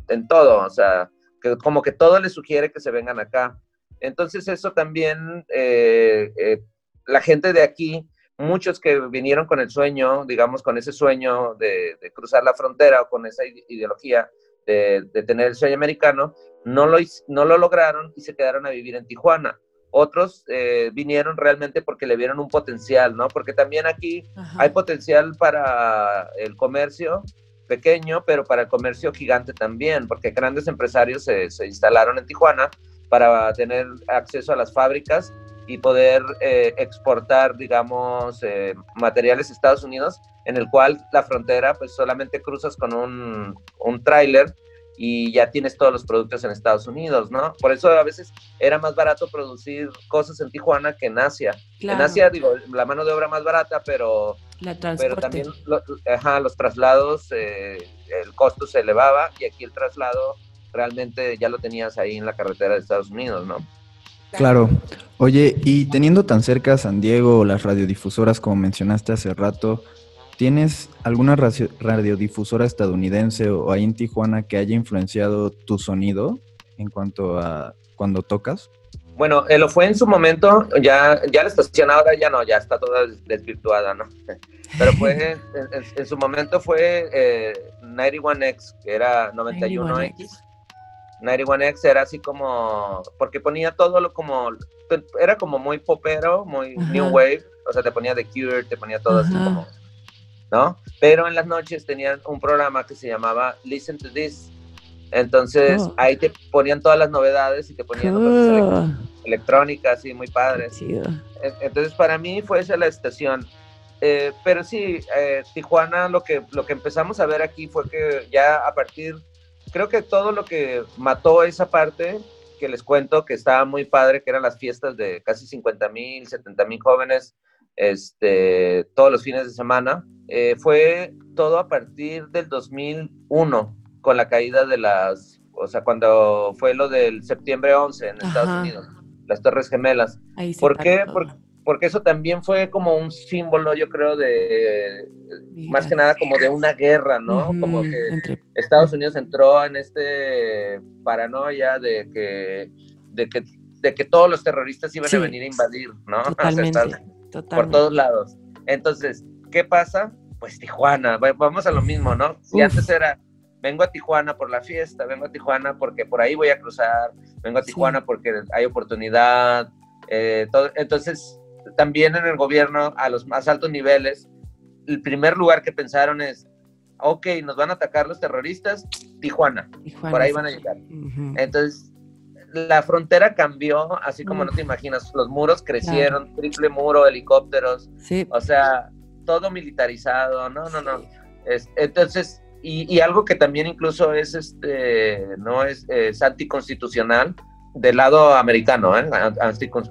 en, todo, o sea, que como que todo les sugiere que se vengan acá. Entonces eso también, eh, eh, la gente de aquí, muchos que vinieron con el sueño, digamos, con ese sueño de, de cruzar la frontera o con esa ideología de, de, tener el sueño americano, no lo, no lo lograron y se quedaron a vivir en Tijuana. Otros eh, vinieron realmente porque le vieron un potencial, ¿no? Porque también aquí hay potencial para el comercio pequeño, pero para el comercio gigante también, porque grandes empresarios se, instalaron en Tijuana para tener acceso a las fábricas y poder eh, exportar, digamos, eh, materiales a Estados Unidos, en el cual la frontera, pues solamente cruzas con un, un tráiler y ya tienes todos los productos en Estados Unidos, ¿no? Por eso a veces era más barato producir cosas en Tijuana que en Asia. En Asia, digo, la mano de obra más barata, pero, pero también los traslados, eh, el costo se elevaba y aquí el traslado realmente ya lo tenías ahí en la carretera de Estados Unidos, ¿no? Claro. Oye, y teniendo tan cerca San Diego las radiodifusoras como mencionaste hace rato, ¿Tienes alguna radiodifusora estadounidense o ahí en Tijuana que haya influenciado tu sonido en cuanto a cuando tocas? Bueno, eh, lo fue en su momento, ya, ya la estación ahora ya no, ya está toda desvirtuada, ¿no? Pero fue, en, su momento fue eh, 91X, que era 91X. 91X era así como, porque ponía todo lo como, era como muy popero, muy new wave, o sea, te ponía The Cure, te ponía todo así como ¿no? Pero en las noches tenían un programa que se llamaba Listen to This. Entonces oh. ahí te ponían todas las novedades y te ponían oh. electrónicas y muy padres. Entonces para mí fue esa la estación. Eh, pero sí, eh, Tijuana lo que, lo que empezamos a ver aquí fue que ya a partir, creo que todo lo que mató esa parte, que les cuento que estaba muy padre, que eran las fiestas de casi 50 mil, 70 mil jóvenes, este, todos los fines de semana, eh, fue todo a partir del 2001, con la caída de las, o sea, cuando fue lo del septiembre 11 en Estados Unidos, las Torres Gemelas. ¿Por qué? porque eso también fue como un símbolo, yo creo, de, más que nada como de una guerra, ¿no? como que Estados Unidos entró en este paranoia de que, de que, de que todos los terroristas iban a venir a invadir, ¿no? por todos lados. Entonces, ¿qué pasa? Pues Tijuana, vamos a lo mismo, ¿no? Si antes era, vengo a Tijuana por la fiesta, vengo a Tijuana porque por ahí voy a cruzar, vengo a Tijuana porque hay oportunidad. Eh, entonces, también en el gobierno, a los más altos niveles, el primer lugar que pensaron es, ok, nos van a atacar los terroristas, Tijuana, por ahí van a llegar. Entonces, la frontera cambió, así como no te imaginas, los muros crecieron, triple muro, helicópteros, o sea, todo militarizado, no, no, no. entonces, y, algo que también incluso es, este, no es, anticonstitucional del lado americano, ¿eh?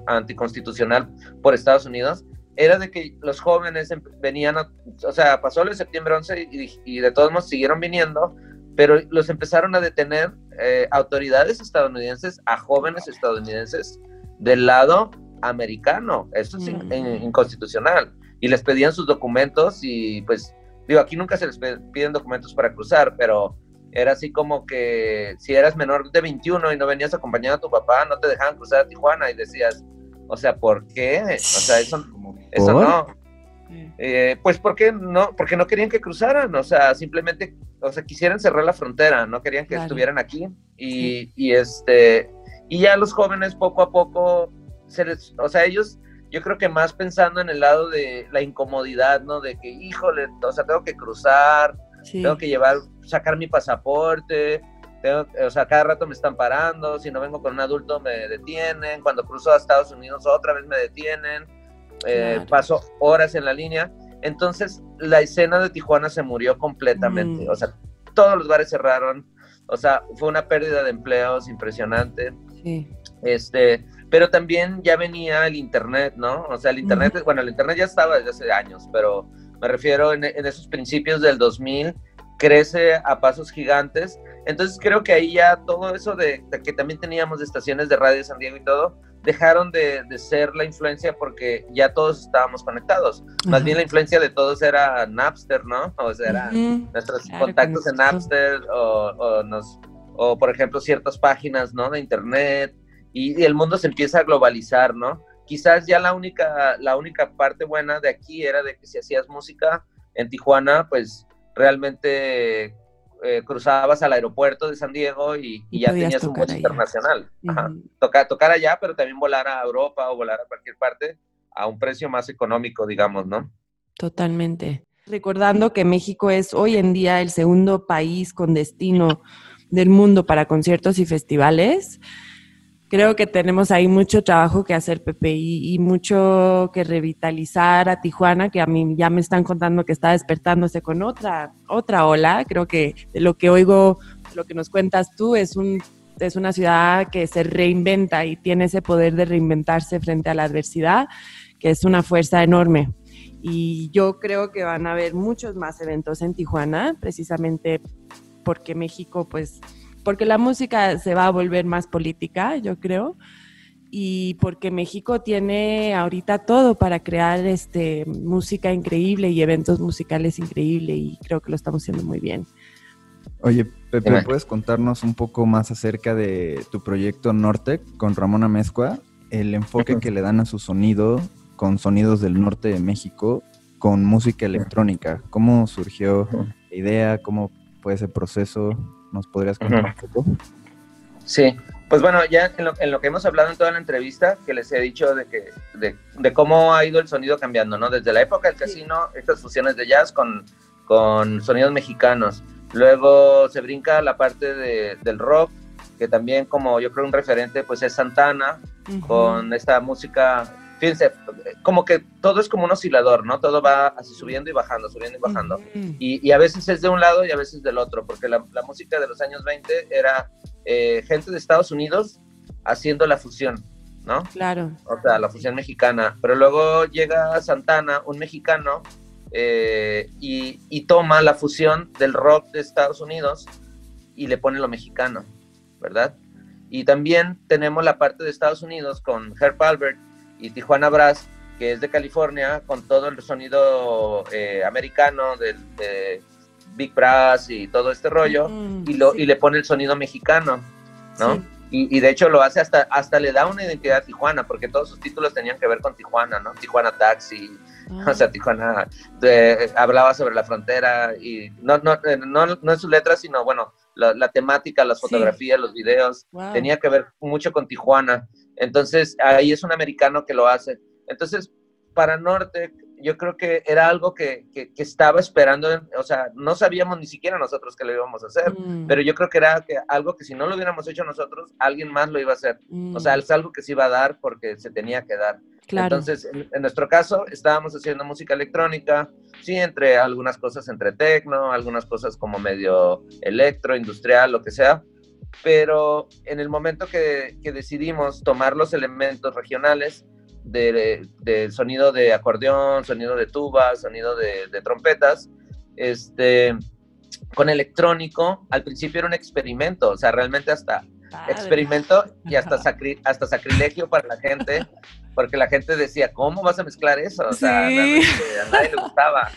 anticonstitucional por Estados Unidos, era de que los jóvenes em, venían, o sea, pasó el septiembre 11 y, y de todos modos siguieron viniendo, pero los empezaron a detener eh, autoridades estadounidenses a jóvenes estadounidenses del lado americano. Eso es inconstitucional. Y les pedían sus documentos y pues, digo, aquí nunca se les piden documentos para cruzar, pero era así como que si eras menor de 21 y no venías acompañado a tu papá, no te dejaban cruzar a Tijuana y decías, o sea, ¿por qué? O sea, eso, eso no. Eh, pues porque no, porque no querían que cruzaran, o sea, simplemente, o sea, quisieran cerrar la frontera, no querían que estuvieran aquí y, y, este, y ya los jóvenes poco a poco, se les, o sea, ellos, yo creo que más pensando en el lado de la incomodidad, ¿no? De que, híjole, o sea, tengo que cruzar, tengo que llevar, sacar mi pasaporte, tengo, o sea, cada rato me están parando, si no vengo con un adulto me detienen, cuando cruzo a Estados Unidos otra vez me detienen, eh, paso horas en la línea. Entonces, la escena de Tijuana se murió completamente, o sea, todos los bares cerraron, o sea, fue una pérdida de empleos impresionante. Sí. Este, pero también ya venía el Internet, ¿no? O sea, el Internet, bueno, el Internet ya estaba desde hace años, pero me refiero en, esos principios del 2000, crece a pasos gigantes. Entonces creo que ahí ya todo eso de, que también teníamos estaciones de radio de San Diego y todo, dejaron de, ser la influencia porque ya todos estábamos conectados. Más bien la influencia de todos era Napster, ¿no? O sea, eran nuestros contactos en Napster o, o, nos, o, por ejemplo, ciertas páginas, ¿no? De Internet y, el mundo se empieza a globalizar, ¿no? Quizás ya la única, la única parte buena de aquí era de que si hacías música en Tijuana, pues realmente eh, cruzabas al aeropuerto de San Diego y, ya tenías un vuelo internacional. tocar allá, pero también volar a Europa o volar a cualquier parte a un precio más económico, digamos, ¿no? Totalmente. Recordando que México es hoy en día el segundo país con destino del mundo para conciertos y festivales creo que tenemos ahí mucho trabajo que hacer, Pepe, y, mucho que revitalizar a Tijuana, que a mí ya me están contando que está despertándose con otra, otra ola. Creo que lo que oigo, lo que nos cuentas tú, es, un, es una ciudad que se reinventa y tiene ese poder de reinventarse frente a la adversidad, que es una fuerza enorme. Y yo creo que van a haber muchos más eventos en Tijuana, precisamente porque México, pues, porque la música se va a volver más política, yo creo, y porque México tiene ahorita todo para crear este, música increíble y eventos musicales increíbles y creo que lo estamos haciendo muy bien. Oye, Pepe, ¿puedes contarnos un poco más acerca de tu proyecto Nortec con Ramona Mezcua? El enfoque que le dan a su sonido con sonidos del norte de México con música electrónica. ¿Cómo surgió la idea? ¿Cómo fue ese proceso? ¿Nos podrías contar un poco? Sí, pues bueno, ya en lo, que hemos hablado en toda la entrevista, que les he dicho de, que, de, cómo ha ido el sonido cambiando, ¿no? Desde la época del casino, estas fusiones de jazz con, con sonidos mexicanos. Luego se brinca la parte del rock, que también como yo creo un referente pues es Santana, con esta música fíjense, como que todo es como un oscilador, ¿no? Todo va así subiendo y bajando, subiendo y bajando. y, a veces es de un lado y a veces del otro, porque la, música de los años 20 era eh, gente de Estados Unidos haciendo la fusión, ¿no? Claro. O sea, la fusión mexicana. Pero luego llega Santana, un mexicano, eh, y, y toma la fusión del rock de Estados Unidos y le pone lo mexicano, ¿verdad? Y también tenemos la parte de Estados Unidos con Herb Albert, y Tijuana Brass, que es de California, con todo el sonido eh, americano del de Big Brass y todo este rollo, y, lo, y le pone el sonido mexicano, ¿no? Y, de hecho lo hace hasta, hasta le da una identidad a Tijuana, porque todos sus títulos tenían que ver con Tijuana, ¿no? Tijuana Taxi, ah. o sea, Tijuana hablaba sobre la frontera y no, no, eh, no, no en sus letras, sino bueno, la, temática, las fotografías, los videos, tenía que ver mucho con Tijuana. Entonces, ahí es un americano que lo hace. Entonces, para Norte, yo creo que era algo que, que, estaba esperando, o sea, no sabíamos ni siquiera nosotros que lo íbamos a hacer, mm. pero yo creo que era que, algo que si no lo hubiéramos hecho nosotros, alguien más lo iba a hacer. O sea, mm. es algo que se iba a dar porque se tenía que dar. Entonces, en, nuestro caso, estábamos haciendo música electrónica, sí, entre algunas cosas entre tecno, algunas cosas como medio electro, industrial, lo que sea, pero en el momento que, decidimos tomar los elementos regionales del de, sonido de acordeón, sonido de tuba, sonido de, trompetas, este, con electrónico, al principio era un experimento, o sea, realmente hasta experimento y hasta, hasta sacrilegio para la gente, porque la gente decía, ¿cómo vas a mezclar eso? O sea, a nadie le gustaba,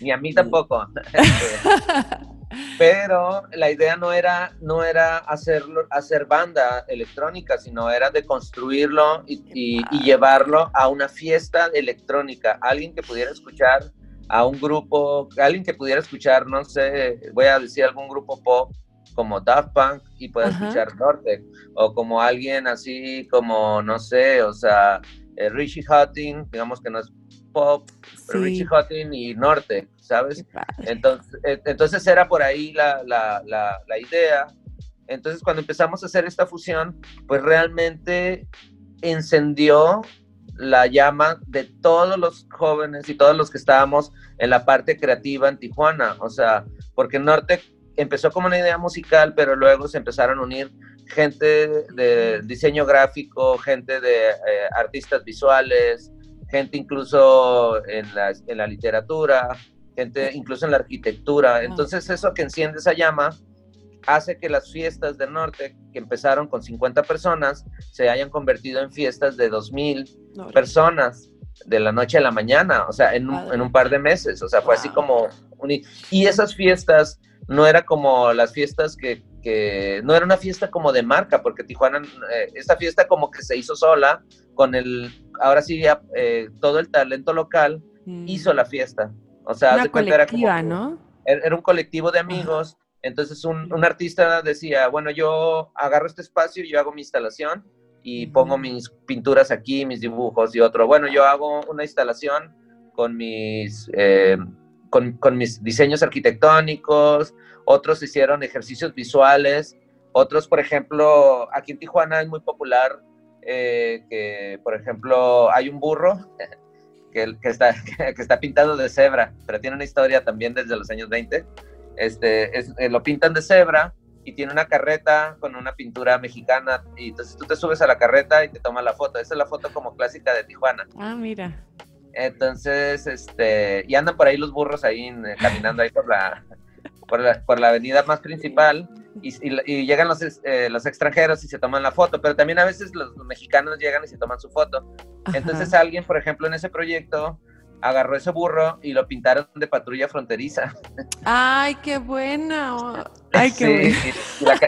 ni a mí tampoco. Pero la idea no era, no era hacerlo, hacer banda electrónica, sino era de construirlo y, llevarlo a una fiesta electrónica. Alguien que pudiera escuchar a un grupo, alguien que pudiera escuchar, no sé, voy a decir algún grupo pop como Daft Punk y pueda escuchar Norte, o como alguien así como, no sé, o sea, eh, Richie Hutton, digamos que no es Pop, Richie Hutton y Norte, ¿sabes? Entonces, e, entonces era por ahí la, la, la, la idea. Entonces cuando empezamos a hacer esta fusión, pues realmente encendió la llama de todos los jóvenes y todos los que estábamos en la parte creativa en Tijuana. O sea, porque Norte empezó como una idea musical, pero luego se empezaron a unir gente de diseño gráfico, gente de eh, artistas visuales, gente incluso en la, en la literatura, gente incluso en la arquitectura. Entonces eso que enciende esa llama hace que las fiestas del norte, que empezaron con 50 personas, se hayan convertido en fiestas de 2.000 personas de la noche a la mañana, o sea, en un, en un par de meses, o sea, fue así como... y esas fiestas no era como las fiestas que, que, no era una fiesta como de marca, porque Tijuana, eh, esta fiesta como que se hizo sola, con el, ahora sí, eh, todo el talento local mm. hizo la fiesta. O sea, una colectiva, era ¿no? Era un colectivo de amigos entonces un, artista decía, bueno, yo agarro este espacio y yo hago mi instalación y pongo mis pinturas aquí, mis dibujos y otro. Bueno, yo hago una instalación con mis, eh, con, mis diseños arquitectónicos, otros hicieron ejercicios visuales, otros, por ejemplo, aquí en Tijuana es muy popular eh, que, por ejemplo, hay un burro que, que, está, que está pintado de cebra, pero tiene una historia también desde los años 20 este, eh, lo pintan de cebra y tiene una carreta con una pintura mexicana y entonces tú te subes a la carreta y te tomas la foto. Esa es la foto como clásica de Tijuana. Ah, mira. Entonces, este, y andan por ahí los burros ahí caminando ahí por la, por la, por la avenida más principal y, y, llegan los, eh, los extranjeros y se toman la foto, pero también a veces los, mexicanos llegan y se toman su foto. Entonces alguien, por ejemplo, en ese proyecto agarró ese burro y lo pintaron de patrulla fronteriza. ¡Ay, qué buena! ¡Ay, qué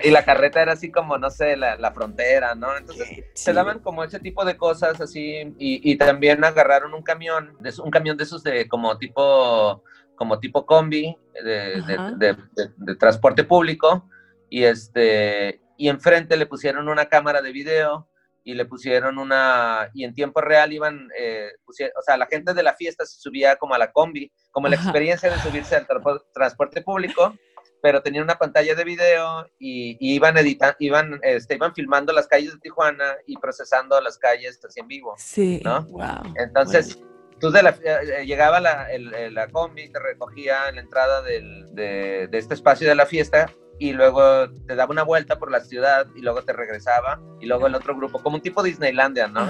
Y, la, carreta era así como, no sé, la, frontera, ¿no? Entonces se daban como ese tipo de cosas así y, también agarraron un camión, un camión de esos de como tipo, como tipo combi de, de transporte público y este, y enfrente le pusieron una cámara de video y le pusieron una, y en tiempo real iban, eh, o sea, la gente de la fiesta se subía como a la combi, como la experiencia de subirse al transporte público, pero tenían una pantalla de video y, iban editando, iban, este, iban filmando las calles de Tijuana y procesando las calles así en vivo. Sí, ¿no? Wow. Entonces, de la, eh, eh, llegaba la, la, combi, te recogía en la entrada del, de, de este espacio de la fiesta y luego te daba una vuelta por la ciudad y luego te regresaba y luego el otro grupo, como un tipo Disneylandia, ¿no?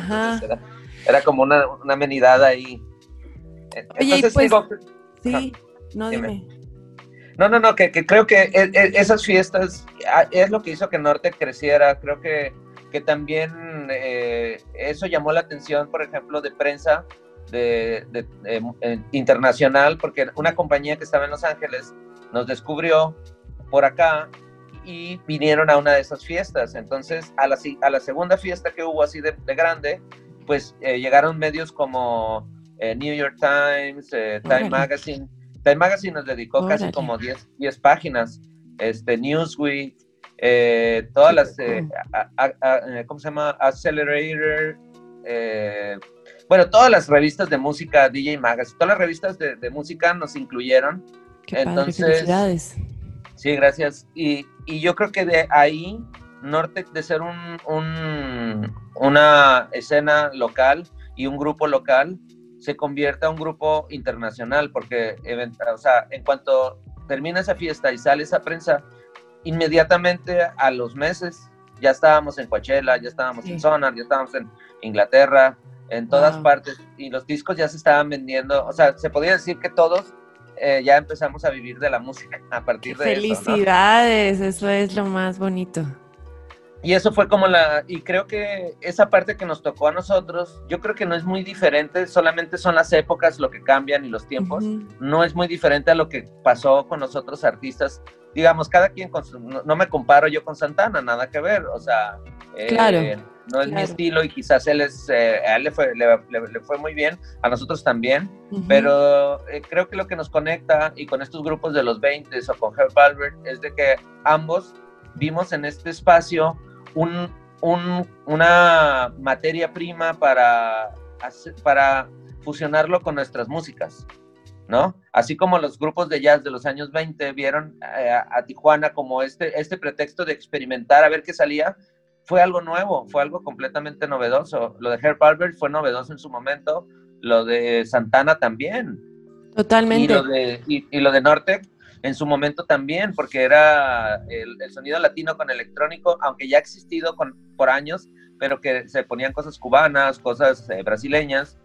era, como una, una, amenidad ahí. Oye, Entonces, pues, sí, no dime. No, no, no, que, que, creo que e, e, esas fiestas ah, es lo que hizo que Norte creciera. Creo que, que también eh, eso llamó la atención, por ejemplo, de prensa de, de, eh, internacional, porque una compañía que estaba en Los Ángeles nos descubrió por acá y vinieron a una de esas fiestas. Entonces, a la, a la segunda fiesta que hubo así de, grande, pues eh, llegaron medios como eh, New York Times, eh, Time Magazine. Time Magazine nos dedicó casi como 10, 10 páginas. Este, Newsweek, todas las, ¿cómo se llama? Accelerator, bueno, todas las revistas de música, DJ Magazine, todas las revistas de, de música nos incluyeron. Qué Entonces, Sí, gracias. Y, y, yo creo que de ahí, Norte, de ser un, un, una escena local y un grupo local, se convierte a un grupo internacional, porque o sea, en cuanto termina esa fiesta y sale esa prensa, inmediatamente a los meses ya estábamos en Coachella, ya estábamos en Sonar, ya estábamos en Inglaterra, en todas partes, y los discos ya se estaban vendiendo, o sea, se podía decir que todos eh, ya empezamos a vivir de la música a partir de Felicidades, eso, es lo más bonito. Y eso fue como la, y creo que esa parte que nos tocó a nosotros, yo creo que no es muy diferente, solamente son las épocas lo que cambian y los tiempos, no es muy diferente a lo que pasó con los otros artistas. Digamos, cada quien, con no, me comparo yo con Santana, nada que ver, o sea, eh, no es mi estilo y quizás él es, eh, a él le fue, le, fue, muy bien, a nosotros también, pero eh, creo que lo que nos conecta y con estos grupos de los 20 o con Herb Albert es de que ambos vimos en este espacio un, un, una materia prima para, para fusionarlo con nuestras músicas, ¿no? Así como los grupos de jazz de los años 20 vieron eh, a, Tijuana como este, este pretexto de experimentar a ver qué salía, fue algo nuevo, fue algo completamente novedoso. Lo de Herb Albert fue novedoso en su momento, lo de Santana también. Totalmente. Y lo de, y, lo de Nortec en su momento también, porque era el, sonido latino con electrónico, aunque ya ha existido con, por años, pero que se ponían cosas cubanas, cosas eh, brasileñas.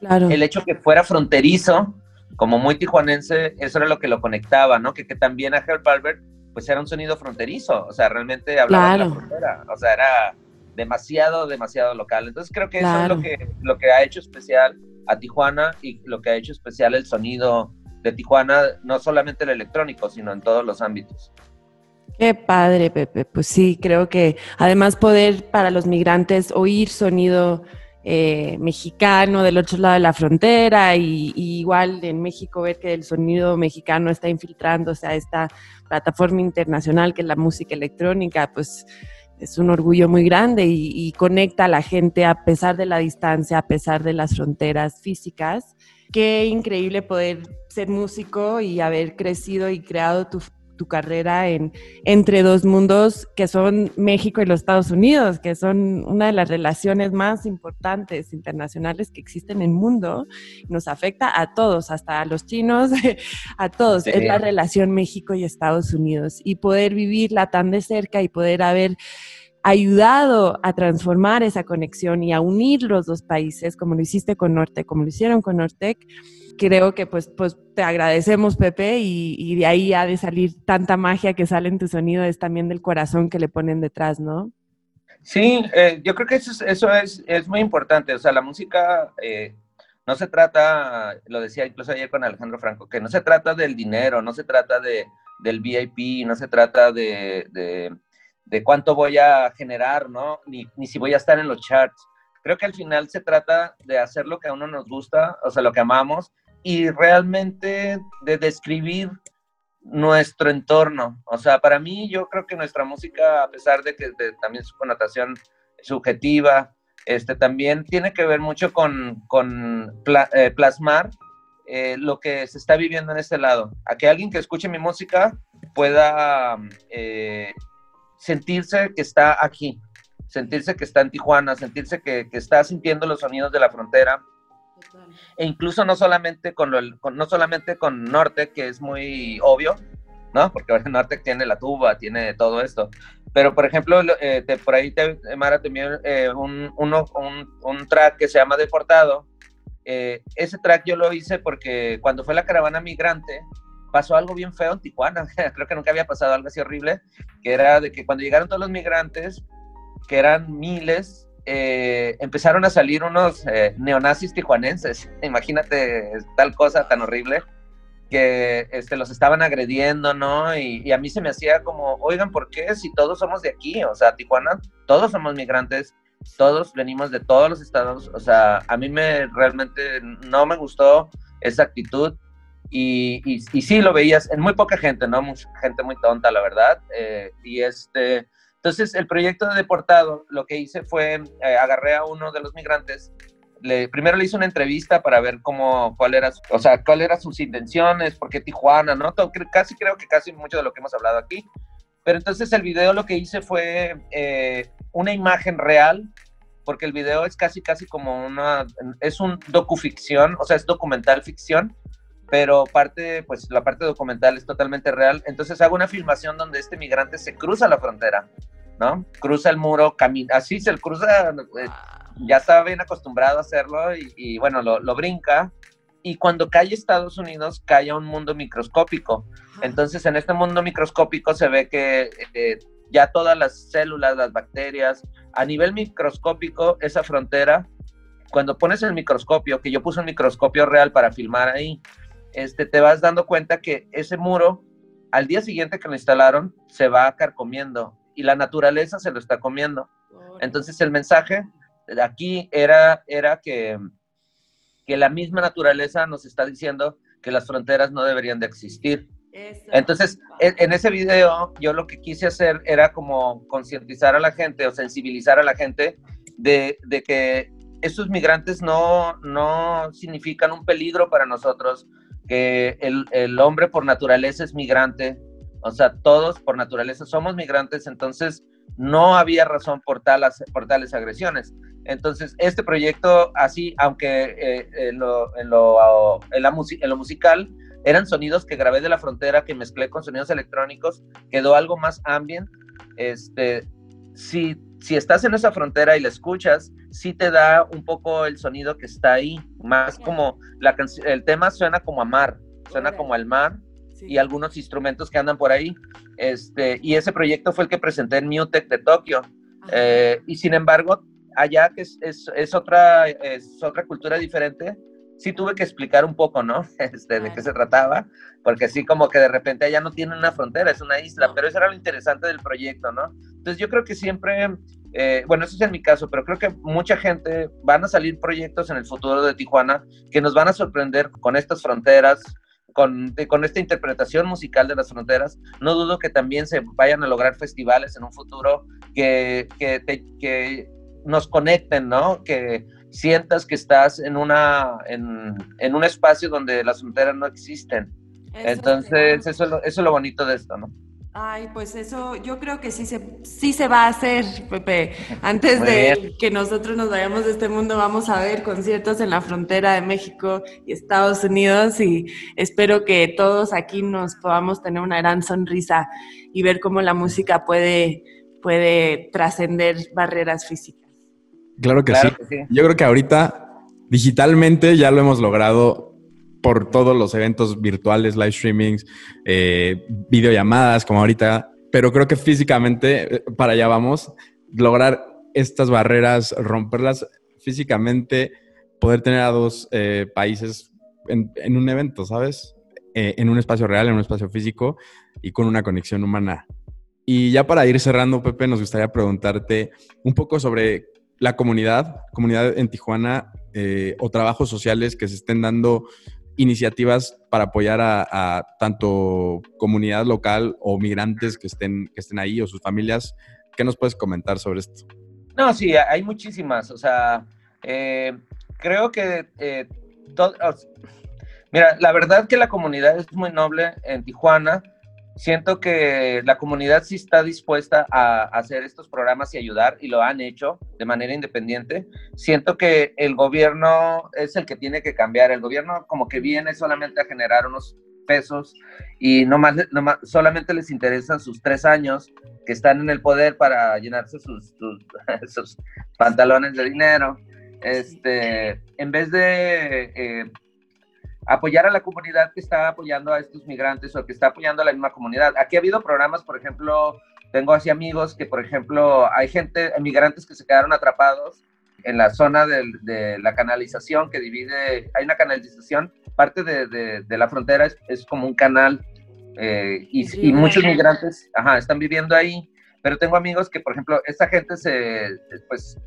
Claro. El hecho que fuera fronterizo, como muy tijuanense, eso era lo que lo conectaba, ¿no? Que, también a Herb Albert, pues era un sonido fronterizo, o sea, realmente hablaba de la frontera, o sea, era demasiado, demasiado local. Entonces creo que eso es lo que, lo que ha hecho especial a Tijuana y lo que ha hecho especial el sonido de Tijuana, no solamente el electrónico, sino en todos los ámbitos. Qué padre, Pepe. Pues sí, creo que además poder para los migrantes oír sonido eh, mexicano del otro lado de la frontera y, igual en México ver que el sonido mexicano está infiltrándose a esta plataforma internacional que es la música electrónica, pues es un orgullo muy grande y, conecta a la gente a pesar de la distancia, a pesar de las fronteras físicas. Qué increíble poder ser músico y haber crecido y creado tu, tu carrera en, entre dos mundos que son México y los Estados Unidos, que son una de las relaciones más importantes internacionales que existen en el mundo. Nos afecta a todos, hasta a los chinos, a todos. Es la relación México y Estados Unidos. Y poder vivirla tan de cerca y poder haber ayudado a transformar esa conexión y a unir los dos países, como lo hiciste con Norte, como lo hicieron con Nortec, creo que pues, pues te agradecemos, Pepe, y, de ahí ha de salir tanta magia que sale en tu sonido, es también del corazón que le ponen detrás, ¿no? Sí, eh, yo creo que eso, es, eso es, es, muy importante. O sea, la música eh, no se trata, lo decía incluso ayer con Alejandro Franco, que no se trata del dinero, no se trata de, del VIP, no se trata de, de, de cuánto voy a generar, ¿no? Ni, ni si voy a estar en los charts. Creo que al final se trata de hacer lo que a uno nos gusta, o sea, lo que amamos, y realmente de describir nuestro entorno. O sea, para mí yo creo que nuestra música, a pesar de que también su connotación subjetiva, este, también tiene que ver mucho con, con eh, plasmar eh, lo que se está viviendo en este lado. A que alguien que escuche mi música pueda eh, sentirse que está aquí, sentirse que está en Tijuana, sentirse que, que está sintiendo los sonidos de la frontera, e incluso no solamente con, no solamente con Norte, que es muy obvio, ¿no? Porque Norte tiene la tuba, tiene todo esto. Pero, por ejemplo, eh, por ahí, te, Mara, también eh, un, un, track que se llama Deportado. Eh, ese track yo lo hice porque cuando fue la caravana migrante, pasó algo bien feo en Tijuana. Creo que nunca había pasado algo así horrible, que era de que cuando llegaron todos los migrantes, que eran miles, eh, empezaron a salir unos eh, neonazis tijuanenses. Imagínate tal cosa tan horrible que este, los estaban agrediendo, ¿no? Y, a mí se me hacía como, oigan, ¿por qué? Si todos somos de aquí, o sea, Tijuana, todos somos migrantes, todos venimos de todos los estados, o sea, a mí me realmente no me gustó esa actitud y, y, sí lo veías en muy poca gente, ¿no? Mucha gente muy tonta, la verdad, eh, y este, entonces, el proyecto de deportado, lo que hice fue, eh, agarré a uno de los migrantes, le, primero le hice una entrevista para ver cómo, cuál era, o sea, cuál eran sus intenciones, por qué Tijuana, ¿no? casi creo que casi mucho de lo que hemos hablado aquí. Pero entonces el video lo que hice fue eh, una imagen real, porque el video es casi, casi como una, es un docuficción, o sea, es documental ficción, pero parte, pues la parte documental es totalmente real. Entonces hago una filmación donde este migrante se cruza la frontera ¿no? Cruza el muro, camina, así se cruza, eh, ya estaba bien acostumbrado a hacerlo y, bueno, lo, brinca. Y cuando cae Estados Unidos, cae a un mundo microscópico. Entonces, en este mundo microscópico se ve que eh, ya todas las células, las bacterias, a nivel microscópico, esa frontera, cuando pones el microscopio, que yo puse un microscopio real para filmar ahí, este, te vas dando cuenta que ese muro, al día siguiente que lo instalaron, se va carcomiendo y la naturaleza se lo está comiendo. Entonces el mensaje de aquí era, era que, que la misma naturaleza nos está diciendo que las fronteras no deberían de existir. Entonces, en, ese video yo lo que quise hacer era como concientizar a la gente o sensibilizar a la gente de, de, que estos migrantes no, no significan un peligro para nosotros, que el, el hombre por naturaleza es migrante, o sea, todos por naturaleza somos migrantes, entonces no había razón por, talas, por tales agresiones. Entonces, este proyecto, así, aunque eh, en, lo, en, lo, en, la en lo musical eran sonidos que grabé de la frontera, que mezclé con sonidos electrónicos, quedó algo más ambient. Este, si, si estás en esa frontera y la escuchas, sí te da un poco el sonido que está ahí, más como la el tema suena como a mar, suena como al mar y algunos instrumentos que andan por ahí. Este, y ese proyecto fue el que presenté en Mutec de Tokio. Eh, y sin embargo, allá que es, es, es, otra, es otra cultura diferente, sí tuve que explicar un poco, ¿no? Este, de qué se trataba, porque así como que de repente allá no tiene una frontera, es una isla, pero eso era lo interesante del proyecto, ¿no? Entonces yo creo que siempre, eh, bueno, eso es en mi caso, pero creo que mucha gente van a salir proyectos en el futuro de Tijuana que nos van a sorprender con estas fronteras, con, con, esta interpretación musical de las fronteras, no dudo que también se vayan a lograr festivales en un futuro que, que, que nos conecten, ¿no? Que sientas que estás en, una, en, en un espacio donde las fronteras no existen. Entonces, eso, eso es lo bonito de esto, ¿no? Ay, pues eso yo creo que sí se, sí se va a hacer, Pepe. Antes de que nosotros nos vayamos de este mundo, vamos a ver conciertos en la frontera de México y Estados Unidos y espero que todos aquí nos podamos tener una gran sonrisa y ver cómo la música puede, puede trascender barreras físicas. Claro, que, sí. Yo creo que ahorita digitalmente ya lo hemos logrado por todos los eventos virtuales, live streamings, eh, videollamadas, como ahorita, pero creo que físicamente, eh, para allá vamos, lograr estas barreras, romperlas físicamente, poder tener a dos eh, países en, un evento, ¿sabes? en un espacio real, en un espacio físico y con una conexión humana. Y ya para ir cerrando, Pepe, nos gustaría preguntarte un poco sobre la comunidad, comunidad en Tijuana eh, o trabajos sociales que se estén dando iniciativas para apoyar a, tanto comunidad local o migrantes que estén, que estén ahí o sus familias. ¿Qué nos puedes comentar sobre esto? No, sí, hay muchísimas. O sea, eh, creo que eh, mira, la verdad que la comunidad es muy noble en Tijuana siento que la comunidad sí está dispuesta a hacer estos programas y ayudar y lo han hecho de manera independiente. Siento que el gobierno es el que tiene que cambiar. El gobierno como que viene solamente a generar unos pesos y no más, solamente les interesan sus tres años que están en el poder para llenarse sus, sus, pantalones de dinero. Este, en vez de eh, apoyar a la comunidad que está apoyando a estos migrantes o que está apoyando a la misma comunidad. Aquí ha habido programas, por ejemplo, tengo así amigos que, por ejemplo, hay gente, migrantes que se quedaron atrapados en la zona de, la canalización que divide, hay una canalización, parte de, la frontera es, como un canal eh, y, muchos migrantes ajá, están viviendo ahí, pero tengo amigos que, por ejemplo, esta gente se, pues,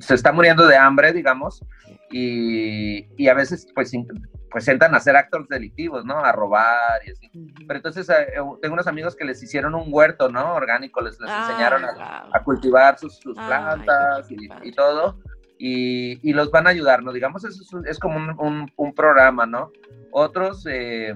se está muriendo de hambre, digamos, y, a veces pues, pues entran a hacer actos delictivos, ¿no? A robar y así. Pero entonces eh, tengo unos amigos que les hicieron un huerto, ¿no? Orgánico, les, les enseñaron a, cultivar sus, plantas y, todo. Y, los van a ayudar, ¿no? Digamos, eso es, como un, programa, ¿no? Otros eh,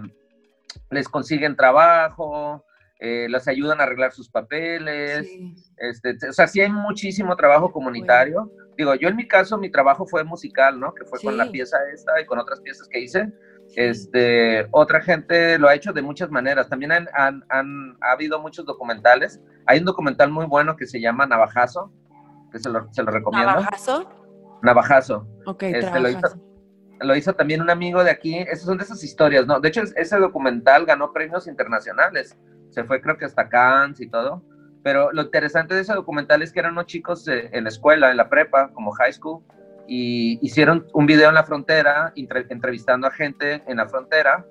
les consiguen trabajo, eh, las ayudan a arreglar sus papeles. Este, o sea, sí hay muchísimo trabajo comunitario. Digo, yo en mi caso, mi trabajo fue musical, ¿no? Que fue con la pieza esta y con otras piezas que hice. Este, otra gente lo ha hecho de muchas maneras. También han, han, ha habido muchos documentales. Hay un documental muy bueno que se llama Navajazo, que se lo, se lo recomiendo. ¿Navajazo? Navajazo. Ok, este, lo, hizo, lo hizo también un amigo de aquí. Esas son de esas historias, ¿no? De hecho, ese documental ganó premios internacionales se fue creo que hasta Cannes y todo. Pero lo interesante de ese documental es que eran unos chicos en la escuela, en la prepa, como high school, y hicieron un video en la frontera, entrevistando a gente en la frontera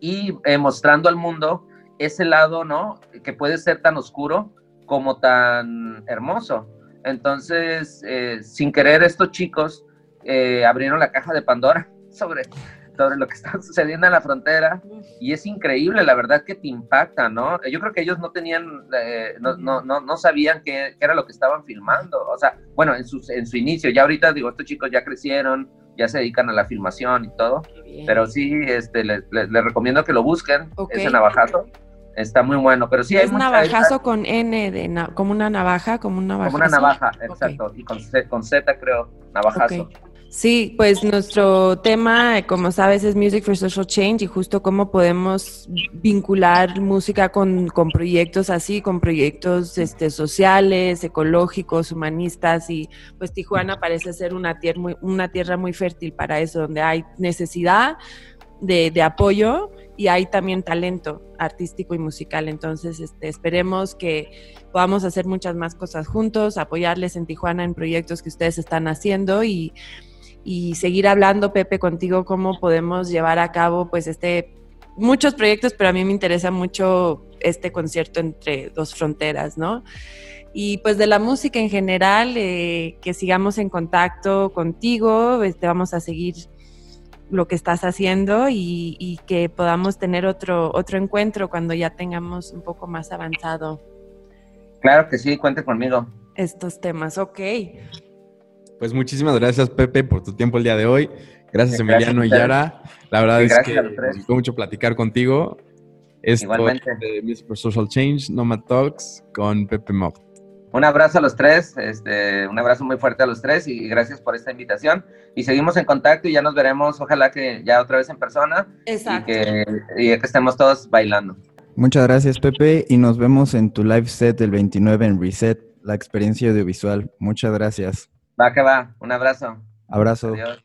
y eh, mostrando al mundo ese lado, ¿no? Que puede ser tan oscuro como tan hermoso. Entonces, eh, sin querer, estos chicos eh, abrieron la caja de Pandora sobre sobre lo que está sucediendo en la frontera y es increíble, la verdad que te impacta, ¿no? Yo creo que ellos no tenían, eh, no, no, no, no, sabían qué, qué, era lo que estaban filmando, o sea, bueno, en su, en su inicio, ya ahorita digo, estos chicos ya crecieron, ya se dedican a la filmación y todo, pero sí, este, les, les, recomiendo que lo busquen, ese navajazo. Está muy bueno, pero sí es hay navajazo con N, de como una navaja, como una navaja. Como una navaja, exacto. Y con con Z creo, navajazo. Sí, pues nuestro tema, como sabes, es Music for Social Change y justo cómo podemos vincular música con, con proyectos así, con proyectos este, sociales, ecológicos, humanistas y pues Tijuana parece ser una tierra muy, una tierra muy fértil para eso, donde hay necesidad de, de apoyo y hay también talento artístico y musical. Entonces, este, esperemos que podamos hacer muchas más cosas juntos, apoyarles en Tijuana en proyectos que ustedes están haciendo y y seguir hablando, Pepe, contigo cómo podemos llevar a cabo pues este muchos proyectos, pero a mí me interesa mucho este concierto entre dos fronteras, ¿no? Y pues de la música en general, eh, que sigamos en contacto contigo, este, vamos a seguir lo que estás haciendo y, y, que podamos tener otro, otro encuentro cuando ya tengamos un poco más avanzado. Claro que sí, cuente conmigo. Estos temas, ok. Pues muchísimas gracias, Pepe, por tu tiempo el día de hoy. Gracias, Emiliano y Yara. La verdad es que me gustó mucho platicar contigo. Esto Igualmente. de Music for Social Change, Nomad Talks, con Pepe Mob. Un abrazo a los tres, este, un abrazo muy fuerte a los tres y gracias por esta invitación. Y seguimos en contacto y ya nos veremos, ojalá que ya otra vez en persona. Exacto. Y que, y que estemos todos bailando. Muchas gracias, Pepe, y nos vemos en tu live set del 29 en Reset, la experiencia audiovisual. Muchas gracias. Va que va. Un abrazo. Abrazo. Adiós.